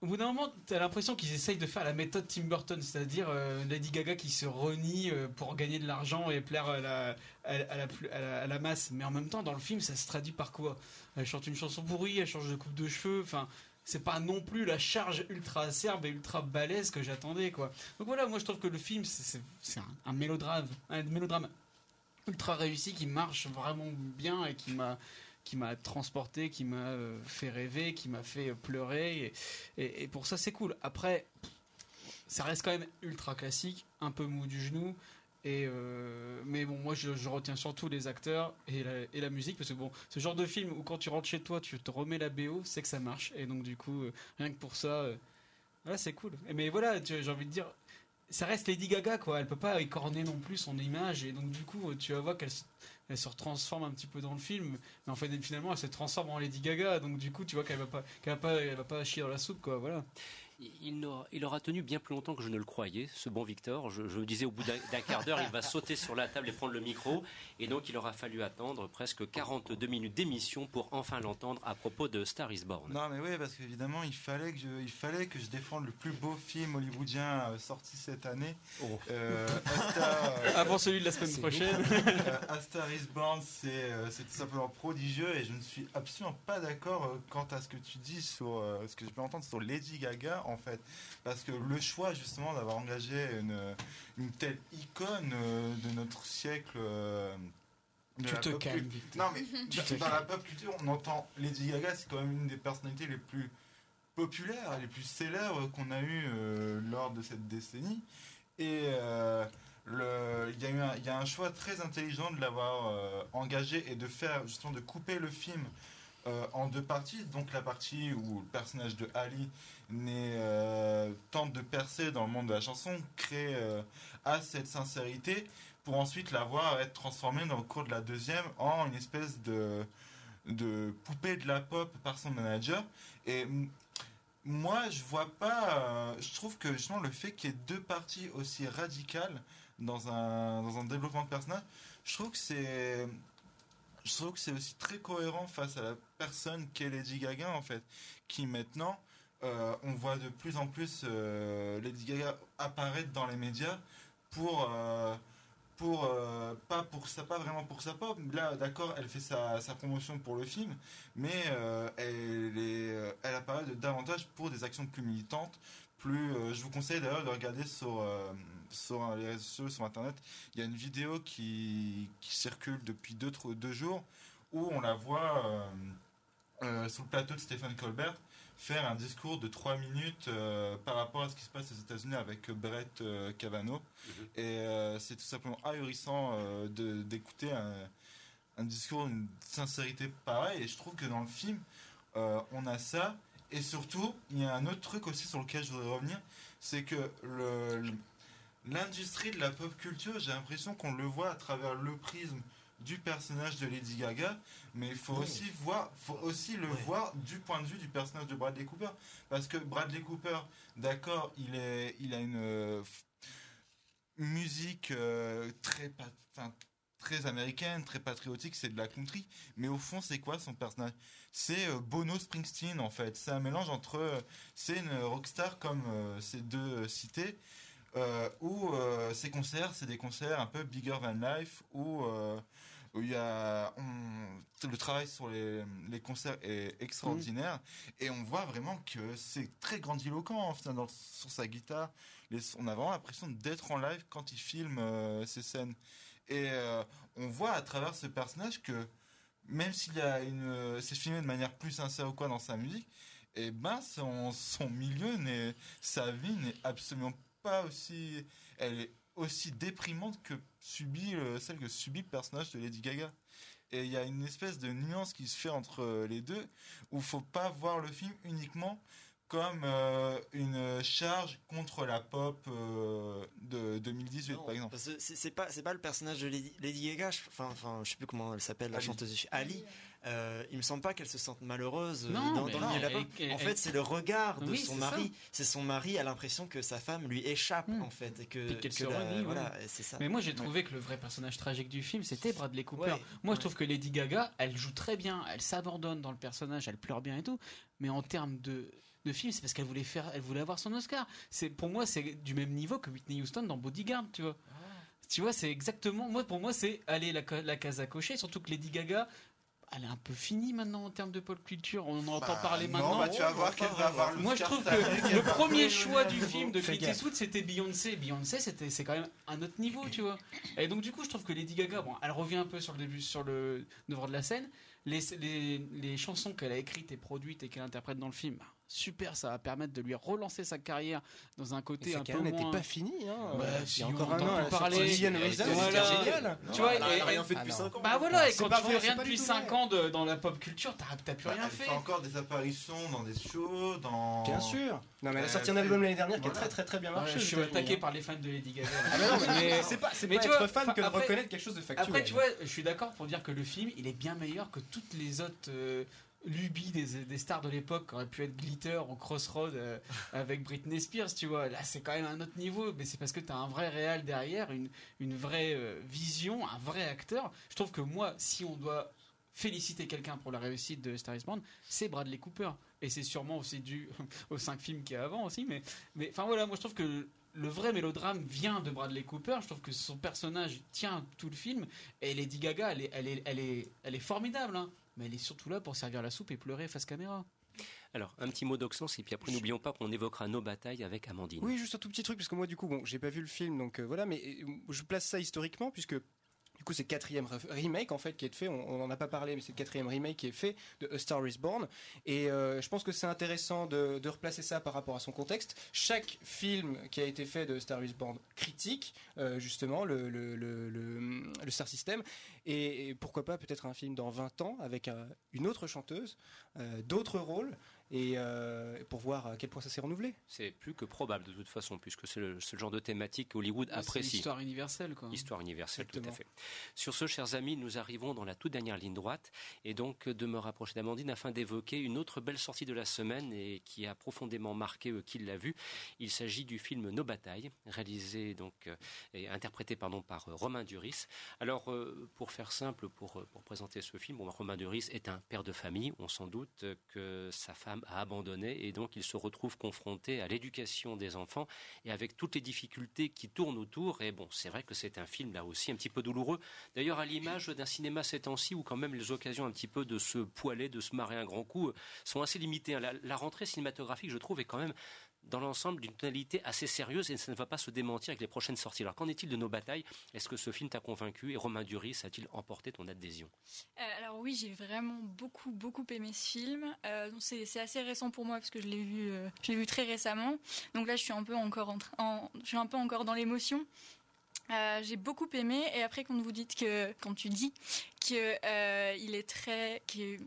au bout d'un moment, t'as l'impression qu'ils essayent de faire la méthode Tim Burton, c'est-à-dire euh, Lady Gaga qui se renie euh, pour gagner de l'argent et plaire à la, à, la, masse. Mais en même temps, dans le film, ça se traduit par quoi? Elle chante une chanson pourrie, elle change de coupe de cheveux, enfin... C'est pas non plus la charge ultra acerbe et ultra balèze que j'attendais, quoi. Donc voilà, moi je trouve que le film, c'est- un mélodrame, un mélodrame ultra réussi qui marche vraiment bien et qui m'a qui m'a transporté, qui m'a euh, fait rêver, qui m'a fait euh, pleurer et, pour ça c'est cool. Après, ça reste quand même ultra classique, un peu mou du genou. Et euh, mais bon, moi je, retiens surtout les acteurs et la, musique parce que bon, ce genre de film où quand tu rentres chez toi, tu te remets la BO, c'est que ça marche. Et donc du coup, rien que pour ça, c'est cool. Mais voilà, j'ai envie de dire, ça reste Lady Gaga quoi. Elle peut pas écorner non plus son image et donc du coup, tu vas voir qu'elle elle se transforme un petit peu dans le film, mais en fait finalement elle se transforme en Lady Gaga. Donc du coup, tu vois qu'elle va pas, qu'elle va pas, elle va pas chier dans la soupe quoi. Voilà.
Il aura, il aura tenu bien plus longtemps que je ne le croyais, ce bon Victor. Je, je me disais au bout d'un quart d'heure, il va sauter sur la table et prendre le micro. Et donc, il aura fallu attendre presque 42 minutes d'émission pour enfin l'entendre à propos de Star is Born.
Non mais oui parce qu'évidemment il fallait que je, il fallait que je défende le plus beau film hollywoodien euh, sorti cette année. Euh, A Star-
Avant celui de la semaine prochaine.
Euh, A Star Is Born c'est euh, tout simplement prodigieux et je ne suis absolument pas d'accord euh, quant à ce que tu dis sur euh, ce que je peux entendre sur Lady Gaga en fait parce que le choix justement d'avoir engagé une, une telle icône euh, de notre siècle euh, de
Tu
la
te calmes.
Non mais
Tu
dans, dans la pop culture, on entend Lady Gaga, c'est quand même une des personnalités les plus populaires, les plus célèbres qu'on a eu euh, lors de cette décennie. Et euh, le- il y, a eu un- il y a un choix très intelligent de l'avoir euh, engagé et de faire justement de couper le film euh, en deux parties. Donc la partie où le personnage de Ali euh, tente de percer dans le monde de la chanson, crée euh, a cette sincérité pour ensuite la voir être transformée dans le cours de la deuxième en une espèce de, de poupée de la pop par son manager. Et moi, je vois pas. euh, je trouve que justement le fait qu'il y ait deux parties aussi radicales dans un, dans un développement de personnage, je trouve que c'est. Je trouve que c'est aussi très cohérent face à la personne qu'est Lady Gaga en fait, qui maintenant, euh, on voit de plus en plus euh, Lady Gaga apparaître dans les médias pour euh, pour pas pour ça pas vraiment pour sa pop. Là d'accord elle fait sa, promotion pour le film mais elle est elle apparaît davantage pour des actions plus militantes plus je vous conseille d'ailleurs de regarder sur sur les réseaux sociaux sur internet il y a une vidéo qui, qui circule depuis deux trois- deux jours où on la voit euh, euh, sur le plateau de Stephen Colbert faire un discours de 3 minutes euh, par rapport à ce qui se passe aux États-Unis avec Brett Kavanaugh. Et euh, c'est tout simplement ahurissant d'écouter un, un discours d'une sincérité pareille. Et je trouve que dans le film, on a ça. Et surtout, il y a un autre truc aussi sur lequel je voudrais revenir, c'est que le- l'industrie de la pop culture, j'ai l'impression qu'on le voit à travers le prisme du personnage de Lady Gaga, mais il faut
Oui.
aussi voir, faut aussi le voir du point de vue du personnage de Bradley Cooper, parce que Bradley Cooper, d'accord, il est, il a une euh, musique euh, très, enfin, très américaine, très patriotique, c'est de la country, mais au fond, c'est quoi son personnage? C'est euh, Bono Springsteen en fait. C'est un mélange entre, c'est une rockstar comme ces deux cités. Euh, où euh, ces concerts, c'est des concerts un peu bigger than life, où euh, où il y a on- le travail sur les, les concerts est extraordinaire. Et on voit vraiment que c'est très grandiloquent enfin, dans- sur sa guitare. Les- on a vraiment l'impression d'être en live quand il filme euh, ces scènes. Et euh, on voit à travers ce personnage que même s'il y a une, euh, c'est filmé de manière plus sincère ou quoi dans sa musique, et ben son, son milieu n'est, sa vie n'est absolument pas aussi, elle est aussi déprimante que subit le- celle que subit le personnage de Lady Gaga. Et il y a une espèce de nuance qui se fait entre euh, les deux, où faut pas voir le film uniquement comme euh, une charge contre la pop euh, de 2018 par exemple.
C'est pas c'est pas le personnage de Lady, Lady Gaga, je, enfin enfin je sais plus comment elle s'appelle la
Ali.
chanteuse film. Ali. Euh, il me semble pas qu'elle se sente malheureuse euh,
Non,
dans, dans
non,
le
elle- elle-
En fait, c'est le regard de
Oui,
son mari. C'est son mari a l'impression que sa femme lui échappe en fait et que,
Et qu'elle
que
se
la-
renie, ouais.
voilà, et c'est ça.
Mais moi j'ai
Ouais.
trouvé que le vrai personnage tragique du film c'était Bradley Cooper.
Ouais,
moi je trouve que Lady Gaga elle joue très bien, elle s'abandonne dans le personnage, elle pleure bien et tout. Mais en termes de de film, c'est parce qu'elle voulait faire, elle voulait avoir son Oscar. C'est pour moi c'est du même niveau que Whitney Houston dans Bodyguard, tu vois. Tu vois, c'est exactement. Moi, pour moi, c'est aller la, la case à cocher. Surtout que Lady Gaga, elle est un peu finie maintenant en termes de pop culture. On en entend
Bah,
parler
non,
maintenant.
bah, tu vas voir qu'elle va avoir
Moi, je trouve que le premier choix du film de Clint. Eastwood, c'était Beyoncé. Beyoncé, c'était, c'est quand même un autre niveau, tu vois. Et donc, du coup, je trouve que Lady Gaga, bon, elle revient un peu sur le début, sur le devant de la scène. Les, les, les chansons qu'elle a écrites et produites et qu'elle interprète dans le film, bah, super, ça va permettre de lui relancer sa carrière dans un côté un peu
carrière n'était
moins.
pas finie, hein.
Bah,
Il y a
si,
encore
on
un an,
parler.
C'était génial.
Tu vois,
elle rien fait depuis
Ah non.
5 ans.
Bah voilà, et quand
pas
tu fais rien depuis
tout
5
vrai.
ans de- dans la pop culture, t'as plus
Bah,
rien
elle
fait.
fait encore des apparitions dans des shows, dans.
Bien sûr. Non, mais elle a
Euh,
sorti un album l'année dernière qui a très très très bien marché.
je suis attaqué par les fans de Lady Gaga.
Ah mais c'est pas, c'est pas être fan que de reconnaître quelque chose de factuel.
Après, tu vois, je suis d'accord pour dire que le film, il est bien meilleur que toutes les autres lubies des, des stars de l'époque qui auraient pu être Glitter ou Crossroad euh, avec Britney Spears, tu vois. Là, c'est quand même un autre niveau, mais c'est parce que tu as un vrai réal derrière, une, une vraie euh, vision, un vrai acteur. Je trouve que moi, si on doit féliciter quelqu'un pour la réussite de Star is Born, c'est Bradley Cooper. Et c'est sûrement aussi dû aux cinq films qu'il y a avant aussi, mais mais enfin voilà, moi je trouve que le vrai mélodrame vient de Bradley Cooper. Je trouve que son personnage tient tout le film. Et Lady Gaga, elle est, elle est, elle est, elle est formidable, hein. Mais elle est surtout là pour servir la soupe et pleurer face caméra.
Alors, un petit mot d'Oxens, et puis après, n'oublions pas qu'on évoquera nos batailles avec Amandine.
Oui, juste un tout petit truc, parce que moi, du coup, bon, j'ai pas vu le film, donc euh, voilà, mais euh, je place ça historiquement, puisque. Du coup, c'est le quatrième remake en fait qui est fait. On on en a pas parlé, mais c'est le quatrième remake qui est fait de A Star Is Born. Et euh, je pense que c'est intéressant de, de replacer ça par rapport à son contexte. Chaque film qui a été fait de A Star Is Born critique euh, justement le, le, le, le- le Star System. Et, et pourquoi pas peut-être un film dans 20 ans avec euh, une autre chanteuse, euh, d'autres rôles, et euh, pour voir à quel point ça s'est renouvelé.
C'est plus que probable de toute façon, puisque c'est le, c'est le genre de thématique qu'Hollywood apprécie.
l'histoire universelle, quoi.
Histoire universelle, tout à fait. Sur ce, chers amis, nous arrivons dans la toute dernière ligne droite, et donc de me rapprocher d'Amandine afin d'évoquer une autre belle sortie de la semaine et qui a profondément marqué euh, qui l'a vu. Il s'agit du film Nos batailles, réalisé donc euh, et interprété pardon par euh, Romain Duris. Alors, euh, pour faire simple, pour, euh, pour présenter ce film, bon, Romain Duris est un père de famille. On s'en doute que sa femme a abandonné et donc il se retrouve confronté à l'éducation des enfants et avec toutes les difficultés qui tournent autour. Et bon, c'est vrai que c'est un film là aussi un petit peu douloureux. D'ailleurs, à l'image d'un cinéma ces temps-ci où quand même les occasions un petit peu de se poiler, de se marrer un grand coup, euh, sont assez limitées. hein. La rentrée cinématographique, je trouve, est quand même dans l'ensemble d'une tonalité assez sérieuse et ça ne va pas se démentir avec les prochaines sorties. Alors qu'en est-il de nos batailles? Est-ce que ce film t'a convaincu et Romain Duris a-t-il emporté ton adhésion?
Euh, alors oui, j'ai vraiment beaucoup beaucoup aimé ce film. Euh, c'est assez récent pour moi parce que je l'ai vu, euh, vu très récemment. Donc là, je suis un peu encore en, en- je un peu encore dans l'émotion. Euh, j'ai beaucoup aimé et après quand vous dites que quand tu dis que il est très qu'il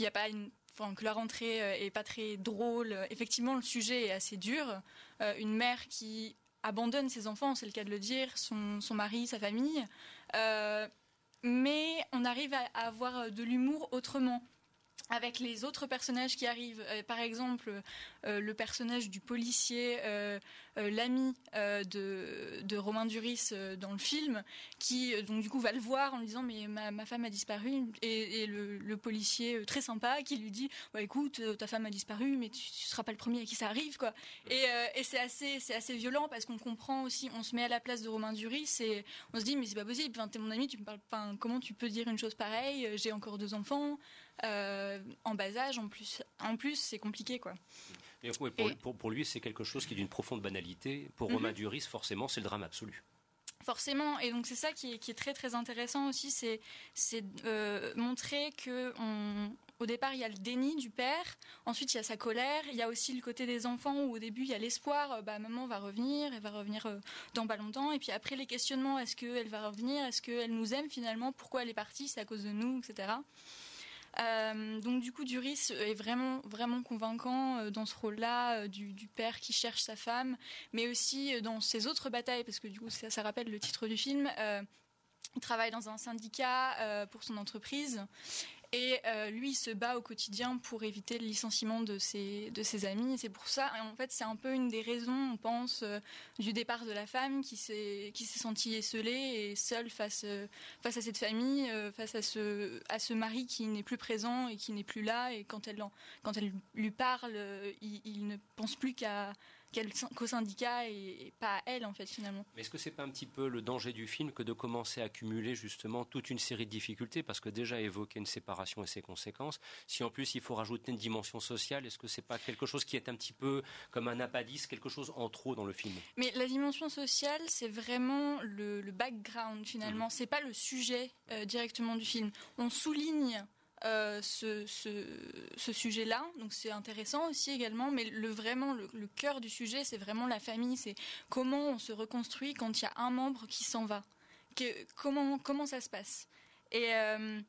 n'y a pas une que la rentrée euh, est pas très drôle. Effectivement le sujet est assez dur. Euh, une mère qui abandonne ses enfants c'est le cas de le dire son, mari sa famille. Euh, mais on arrive à avoir de l'humour autrement avec les autres personnages qui arrivent. Euh, par exemple, euh, le personnage du policier, euh, l'ami de, de Romain Duris dans le film, qui donc du coup va le voir en lui disant mais ma, ma femme a disparu et, le, policier très sympa qui lui dit écoute ta femme a disparu mais tu, tu seras pas le premier à qui ça arrive quoi. Et, c'est assez c'est assez violent parce qu'on comprend aussi, on se met à la place de Romain Duris et on se dit mais c'est pas possible. Enfin, t'es mon ami, tu me parles. Comment tu peux dire une chose pareille? J'ai encore deux enfants. Euh, en bas âge en plus en plus c'est compliqué quoi
Et, ouais, pour,
Et-
pour- pour lui, c'est quelque chose qui est d'une profonde banalité. Pour
Mhm.
Romain Duris, forcément, c'est le drame absolu.
Forcément, et donc c'est ça qui est, qui est très très intéressant aussi, c'est euh, montrer que on, au départ il y a le déni du père, ensuite il y a sa colère, il y a aussi le côté des enfants où au début il y a l'espoir, euh, bah maman va revenir, elle va revenir euh, dans pas longtemps, et puis après les questionnements, est-ce qu'elle va revenir, est-ce qu'elle nous aime finalement, pourquoi elle est partie, c'est à cause de nous, etc. Euh, donc du coup, Duris est vraiment vraiment convaincant euh, dans ce rôle-là euh, du, père qui cherche sa femme, mais aussi euh, dans ses autres batailles, parce que du coup, ça, rappelle le titre du film. euh, il travaille dans un syndicat euh, pour son entreprise. Et euh, lui, il se bat au quotidien pour éviter le licenciement de ses, de ses amis. C'est pour ça, en fait, c'est un peu une des raisons, on pense, euh, du départ de la femme qui s'est sentie esselée et seule face, euh, face à cette famille, face à ce, à ce mari qui n'est plus présent et qui n'est plus là. Et quand elle, quand elle lui parle, il, ne pense plus qu'à qu'au syndicat et, pas à elle, en fait, finalement.
Mais est-ce que c'est pas un petit peu le danger du film que de commencer à accumuler justement toute une série de difficultés? Parce que déjà évoquer une séparation et ses conséquences, si en plus il faut rajouter une dimension sociale, est-ce que c'est pas quelque chose qui est un petit peu comme un appendice, quelque chose en trop dans le film?
Mais la dimension sociale, c'est vraiment le, le background finalement. C'est pas le sujet euh, directement du film. On souligne euh, ce, sujet-là, donc c'est intéressant aussi également. Mais le vraiment le, cœur du sujet, c'est vraiment la famille. C'est comment on se reconstruit quand il y a un membre qui s'en va. Que- comment comment ça se passe? Et euh,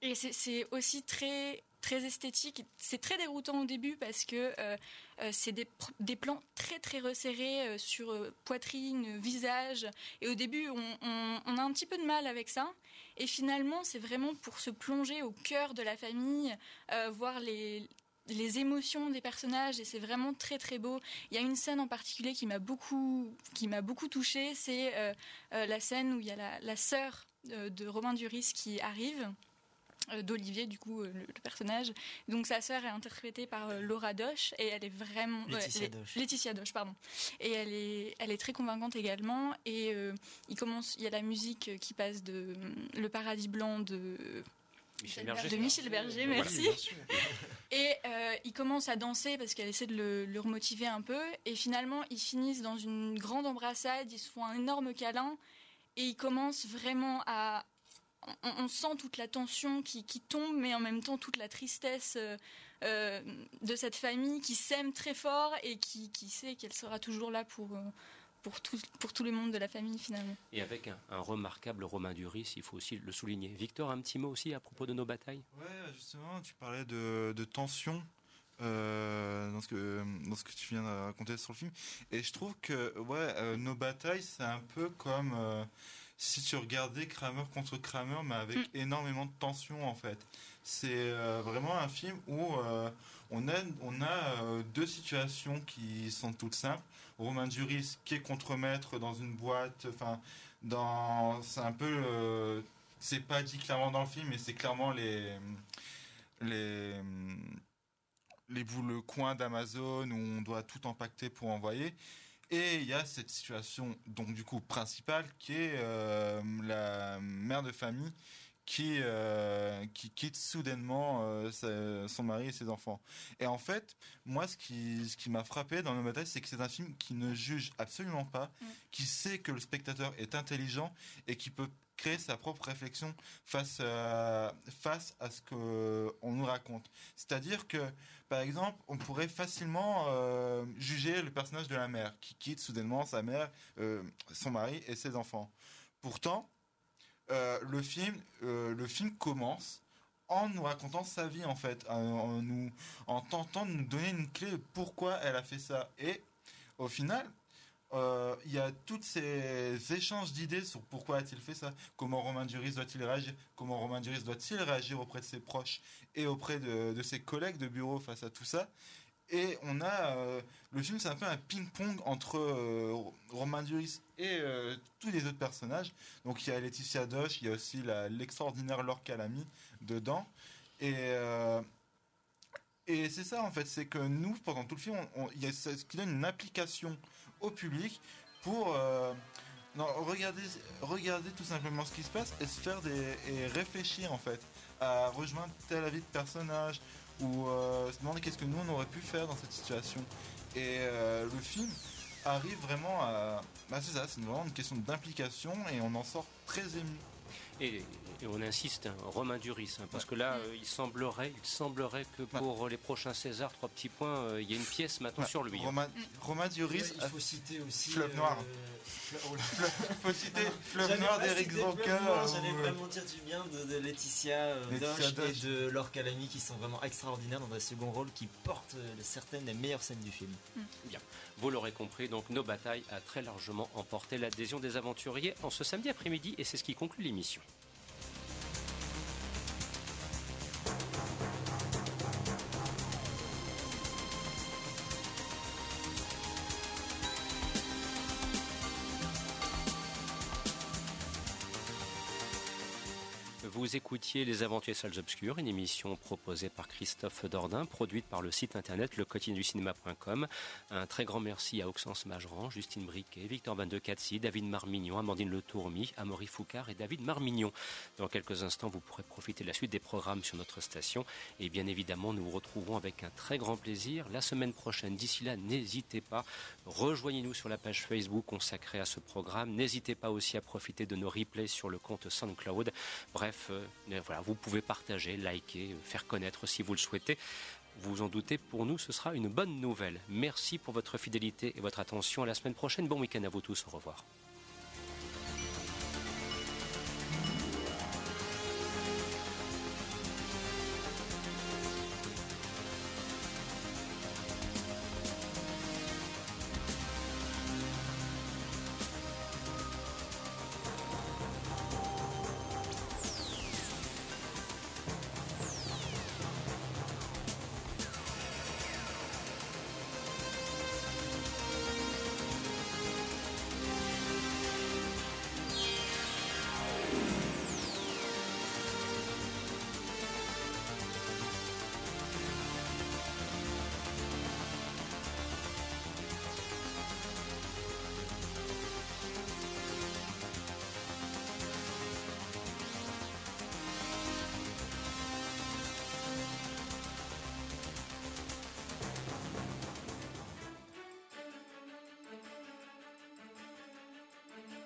et c'est aussi très très esthétique. C'est très déroutant au début parce que euh, euh, c'est des, plans très très resserrés euh, sur poitrine, visage. Et au début, on, a un petit peu de mal avec ça. Et finalement, c'est vraiment pour se plonger au cœur de la famille, voir les les émotions des personnages et c'est vraiment très très beau. Il y a une scène en particulier qui m'a beaucoup qui m'a beaucoup touchée, c'est la scène où il y a la, sœur de Romain Duris qui arrive d'Olivier, du coup, euh, le, le personnage. Donc sa sœur est interprétée par euh, Laura Doche et elle est vraiment ouais,
Laetitia
est-
Doche.
Laetitia Doche, pardon. Et elle est, elle est très convaincante également. Et euh, il commence, il y a la musique qui passe de euh, Le Paradis blanc de
Michel
de
Berger.
Michel Berger, merci. Et euh, il commence à danser parce qu'elle essaie de le, le remotiver un peu. Et finalement, ils finissent dans une grande embrassade, ils se font un énorme câlin. Et ils commencent vraiment à. On, on sent toute la tension qui, qui tombe, mais en même temps toute la tristesse euh, euh, de cette famille qui s'aime très fort et qui, qui sait qu'elle sera toujours là pour, euh, pour, tout, pour tout le monde de la famille finalement.
Et avec un, un remarquable Romain Duris, il faut aussi le souligner. Victor, un petit mot aussi à propos de nos batailles?
Ouais, justement, tu parlais de, de tension euh, dans, ce que, dans ce que tu viens de raconter sur le film. Et je trouve que ouais, euh, nos batailles, c'est un peu comme euh, si tu regardais Kramer contre Kramer, mais avec énormément de tension en fait. C'est euh, vraiment un film où euh, on a, on a euh, deux situations qui sont toutes simples. Romain Duris qui est contremaître dans une boîte, enfin, dans, c'est un peu, c'est pas dit clairement dans le film, mais c'est clairement les, les, les le coin d'Amazon où on doit tout empaqueter pour envoyer. Et il y a cette situation, donc du coup, principale, qui est euh, la mère de famille qui, euh, qui quitte soudainement euh, sa- son mari et ses enfants. Et en fait, moi, ce qui, ce qui m'a frappé dans nos batailles, c'est que c'est un film qui ne juge absolument pas, qui sait que le spectateur est intelligent et qui peut créer sa propre réflexion face à, face à ce qu'on nous raconte. C'est-à-dire que, par exemple, on pourrait facilement euh, juger le personnage de la mère qui quitte soudainement sa mère, euh, son mari et ses enfants. Pourtant, euh, le film, euh, le film commence en nous racontant sa vie en fait, en nous, en tentant de nous donner une clé de pourquoi elle a fait ça. Et au final, euh, il y a tous ces échanges d'idées sur pourquoi a-t-il fait ça, comment Romain Duris doit-il réagir, comment Romain Duris doit-il réagir auprès de ses proches et auprès de, de ses collègues de bureau face à tout ça. Et on a euh, le film, c'est un peu un ping-pong entre euh, Romain Duris et tous les autres personnages. Donc il y a Laetitia Doche, il y a aussi l'extraordinaire Laure Calamy dedans. Et et c'est ça en fait, c'est que nous, pendant tout le film, il y a ce qui donne une application au public pour euh, regarder, regarder tout simplement ce qui se passe et se faire des et réfléchir en fait à rejoindre tel avis de personnage ou euh, se demander qu'est-ce que nous on aurait pu faire dans cette situation. Et euh, le film arrive vraiment à, bah c'est ça, c'est vraiment une question d'implication et on en sort très ému.
Et, et on insiste, hein, Romain Duris, hein, parce que là, euh, il semblerait, il semblerait que pour les prochains Césars, trois petits points, euh, il y a une pièce maintenant
Ouais,
sur lui. hein.
Romain, Duris.
Il faut citer aussi.
Fleuve
euh,
Noir.
Fleuve- oh là.
faut citer
Non,
Fleuve Noir
pas
d'Éric ou,
J'allais
euh,
vraiment dire du bien de, de Laetitia euh,
Laetitia
Doche et de Laure Calamy qui sont vraiment extraordinaires dans des seconds rôles qui portent euh, certaines des meilleures scènes du film.
Bien, vous l'aurez compris, donc nos batailles a très largement emporté l'adhésion des aventuriers en ce samedi après-midi et c'est ce qui conclut l'émission. Vous écoutiez Les Aventuriers Salles Obscures, une émission proposée par Christophe Dordain, produite par le site internet lequotidienducinéma.com. Un très grand merci à Auxence Mageran, Justine Briquet, Victor Van de Catsi, David Marmignon, Amandine Le Tourmi, Amaury Foucard et David Marmignon. Dans quelques instants, vous pourrez profiter de la suite des programmes sur notre station. Et bien évidemment, nous vous retrouvons avec un très grand plaisir la semaine prochaine. D'ici là, n'hésitez pas, rejoignez-nous sur la page Facebook consacrée à ce programme. N'hésitez pas aussi à profiter de nos replays sur le compte SoundCloud. Bref, voilà, vous pouvez partager, liker, euh, faire connaître si vous le souhaitez. Vous vous en doutez, pour nous, ce sera une bonne nouvelle. Merci pour votre fidélité et votre attention. À la semaine prochaine. Bon week-end à vous tous. Au revoir.